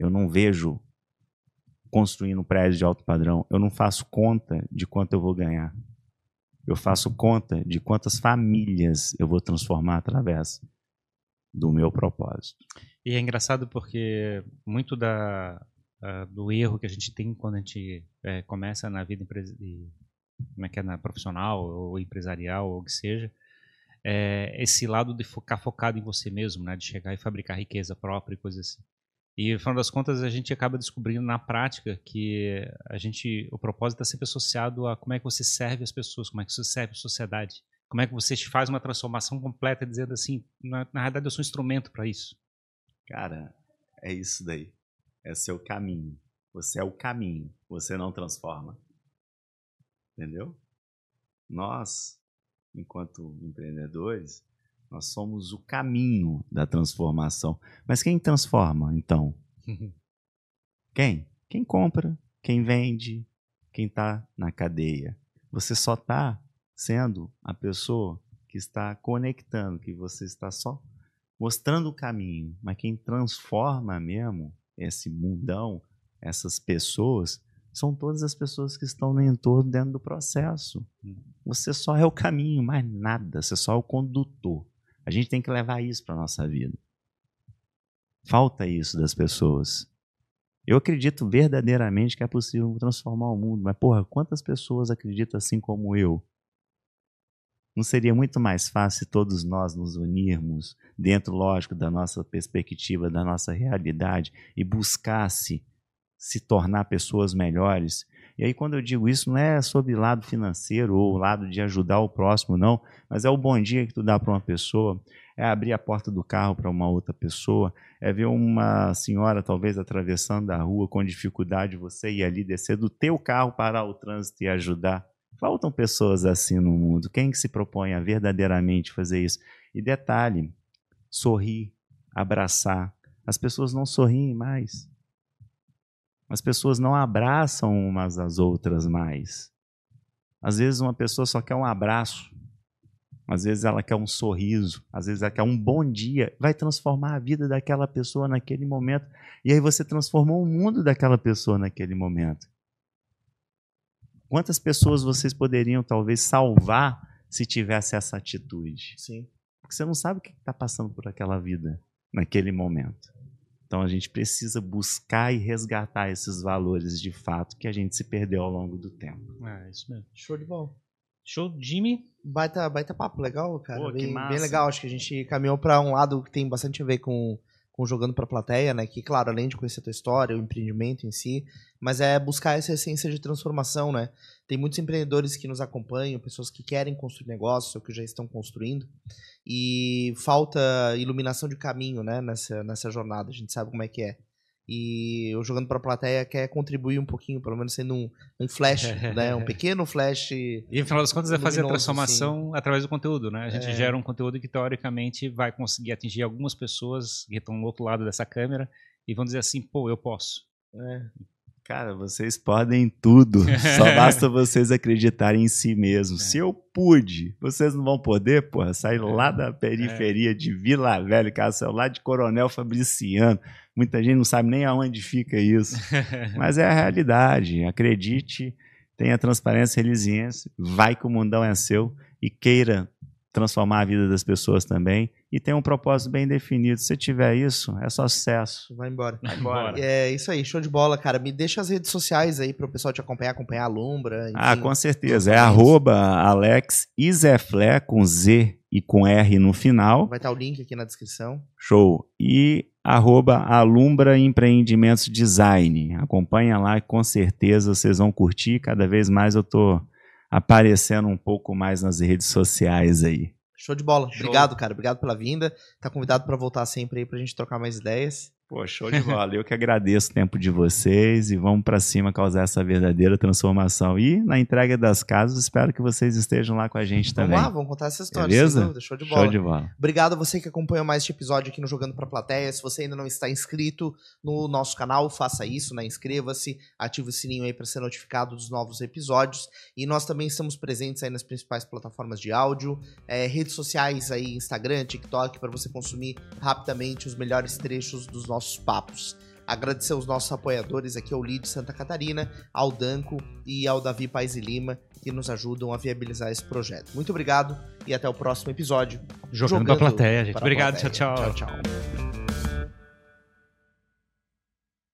Eu não vejo construindo um prédio de alto padrão. Eu não faço conta de quanto eu vou ganhar. Eu faço conta de quantas famílias eu vou transformar através do meu propósito. E é engraçado porque muito da, uh, do erro que a gente tem quando a gente é, começa na vida como é que é, na profissional ou empresarial ou o que seja, é esse lado de ficar focado em você mesmo, né, de chegar e fabricar riqueza própria e coisas assim. E no final das contas a gente acaba descobrindo na prática que a gente, o propósito está sempre associado a como é que você serve as pessoas, como é que você serve a sociedade, como é que você faz uma transformação completa, dizendo assim, na, na realidade eu sou um instrumento para isso. Cara, é isso daí. É seu caminho. Você é o caminho. Você não transforma. Entendeu? Nós, enquanto empreendedores, Nós somos o caminho da transformação. Mas quem transforma, então? [laughs] quem? Quem compra, quem vende, quem está na cadeia. Você só está sendo a pessoa que está conectando, que você está só mostrando o caminho. Mas quem transforma mesmo esse mundão, essas pessoas, são todas as pessoas que estão no entorno dentro do processo. Hum. Você só é o caminho, mais nada. Você só é o condutor. A gente tem que levar isso para a nossa vida. Falta isso das pessoas. Eu acredito verdadeiramente que é possível transformar o mundo, mas porra, quantas pessoas acreditam assim como eu? Não seria muito mais fácil todos nós nos unirmos dentro, lógico, da nossa perspectiva, da nossa realidade e buscasse se tornar pessoas melhores e aí, quando eu digo isso, não é sobre lado financeiro ou lado de ajudar o próximo, não, mas é o bom dia que tu dá para uma pessoa, é abrir a porta do carro para uma outra pessoa, é ver uma senhora talvez atravessando a rua com dificuldade, você ir ali descer do teu carro, parar o trânsito e ajudar. Faltam pessoas assim no mundo. Quem que se propõe a verdadeiramente fazer isso? E detalhe, sorrir, abraçar. As pessoas não sorriem mais. As pessoas não abraçam umas às outras mais. Às vezes uma pessoa só quer um abraço, às vezes ela quer um sorriso, às vezes ela quer um bom dia. Vai transformar a vida daquela pessoa naquele momento. E aí você transformou o mundo daquela pessoa naquele momento. Quantas pessoas vocês poderiam talvez salvar se tivesse essa atitude? Sim. Porque você não sabe o que está passando por aquela vida naquele momento. Então a gente precisa buscar e resgatar esses valores de fato que a gente se perdeu ao longo do tempo. É, isso mesmo. Show de bola. Show, Jimmy. Baita, baita papo, legal, cara. Pô, bem, bem legal. Acho que a gente caminhou para um lado que tem bastante a ver com, com jogando para a plateia, né? Que, claro, além de conhecer a tua história, o empreendimento em si, mas é buscar essa essência de transformação, né? Tem muitos empreendedores que nos acompanham, pessoas que querem construir negócios ou que já estão construindo, e falta iluminação de caminho, né, nessa, nessa jornada. A gente sabe como é que é. E eu jogando para a plateia quer contribuir um pouquinho, pelo menos sendo um, um flash, [laughs] né? Um pequeno flash. E no final das contas é fazer a transformação assim. através do conteúdo, né? A gente é. gera um conteúdo que teoricamente vai conseguir atingir algumas pessoas que estão do outro lado dessa câmera e vão dizer assim, pô, eu posso. É. Cara, vocês podem tudo. [laughs] Só basta vocês acreditarem em si mesmos. É. Se eu pude, vocês não vão poder, porra, sair é. lá da periferia é. de Vila Velha, cara, lá de Coronel Fabriciano. Muita gente não sabe nem aonde fica isso. [laughs] Mas é a realidade. Acredite, tenha transparência e resiliência. Vai que o mundão é seu e queira transformar a vida das pessoas também e tem um propósito bem definido. Se tiver isso, é só sucesso. Vai embora. Vai embora. É isso aí, show de bola, cara. Me deixa as redes sociais aí para o pessoal te acompanhar, acompanhar a Lumbra. Enfim, ah, com certeza. É arroba Alex Iseflé com Z e com R no final. Vai estar o link aqui na descrição. Show. E arroba Alumbra Empreendimentos Design. Acompanha lá, com certeza vocês vão curtir. Cada vez mais eu tô aparecendo um pouco mais nas redes sociais aí. Show de bola. Show. Obrigado, cara. Obrigado pela vinda. Tá convidado para voltar sempre aí pra gente trocar mais ideias. Pô, show de bola. Eu que agradeço o tempo de vocês e vamos para cima causar essa verdadeira transformação. E na entrega das casas, espero que vocês estejam lá com a gente também. Vamos lá, vamos contar essa história. Beleza? Show de bola. Show de bola. Obrigado a você que acompanhou mais este episódio aqui no Jogando pra Plateia. Se você ainda não está inscrito no nosso canal, faça isso, né? Inscreva-se, ative o sininho aí para ser notificado dos novos episódios. E nós também estamos presentes aí nas principais plataformas de áudio, é, redes sociais aí, Instagram, TikTok, para você consumir rapidamente os melhores trechos dos nossos papos. Agradecer aos nossos apoiadores aqui ao Lid Santa Catarina, ao Danco e ao Davi Pais e Lima, que nos ajudam a viabilizar esse projeto. Muito obrigado e até o próximo episódio. Jogando, Jogando pra plateia, gente. Obrigado, plateia. tchau, tchau. Tchau, tchau.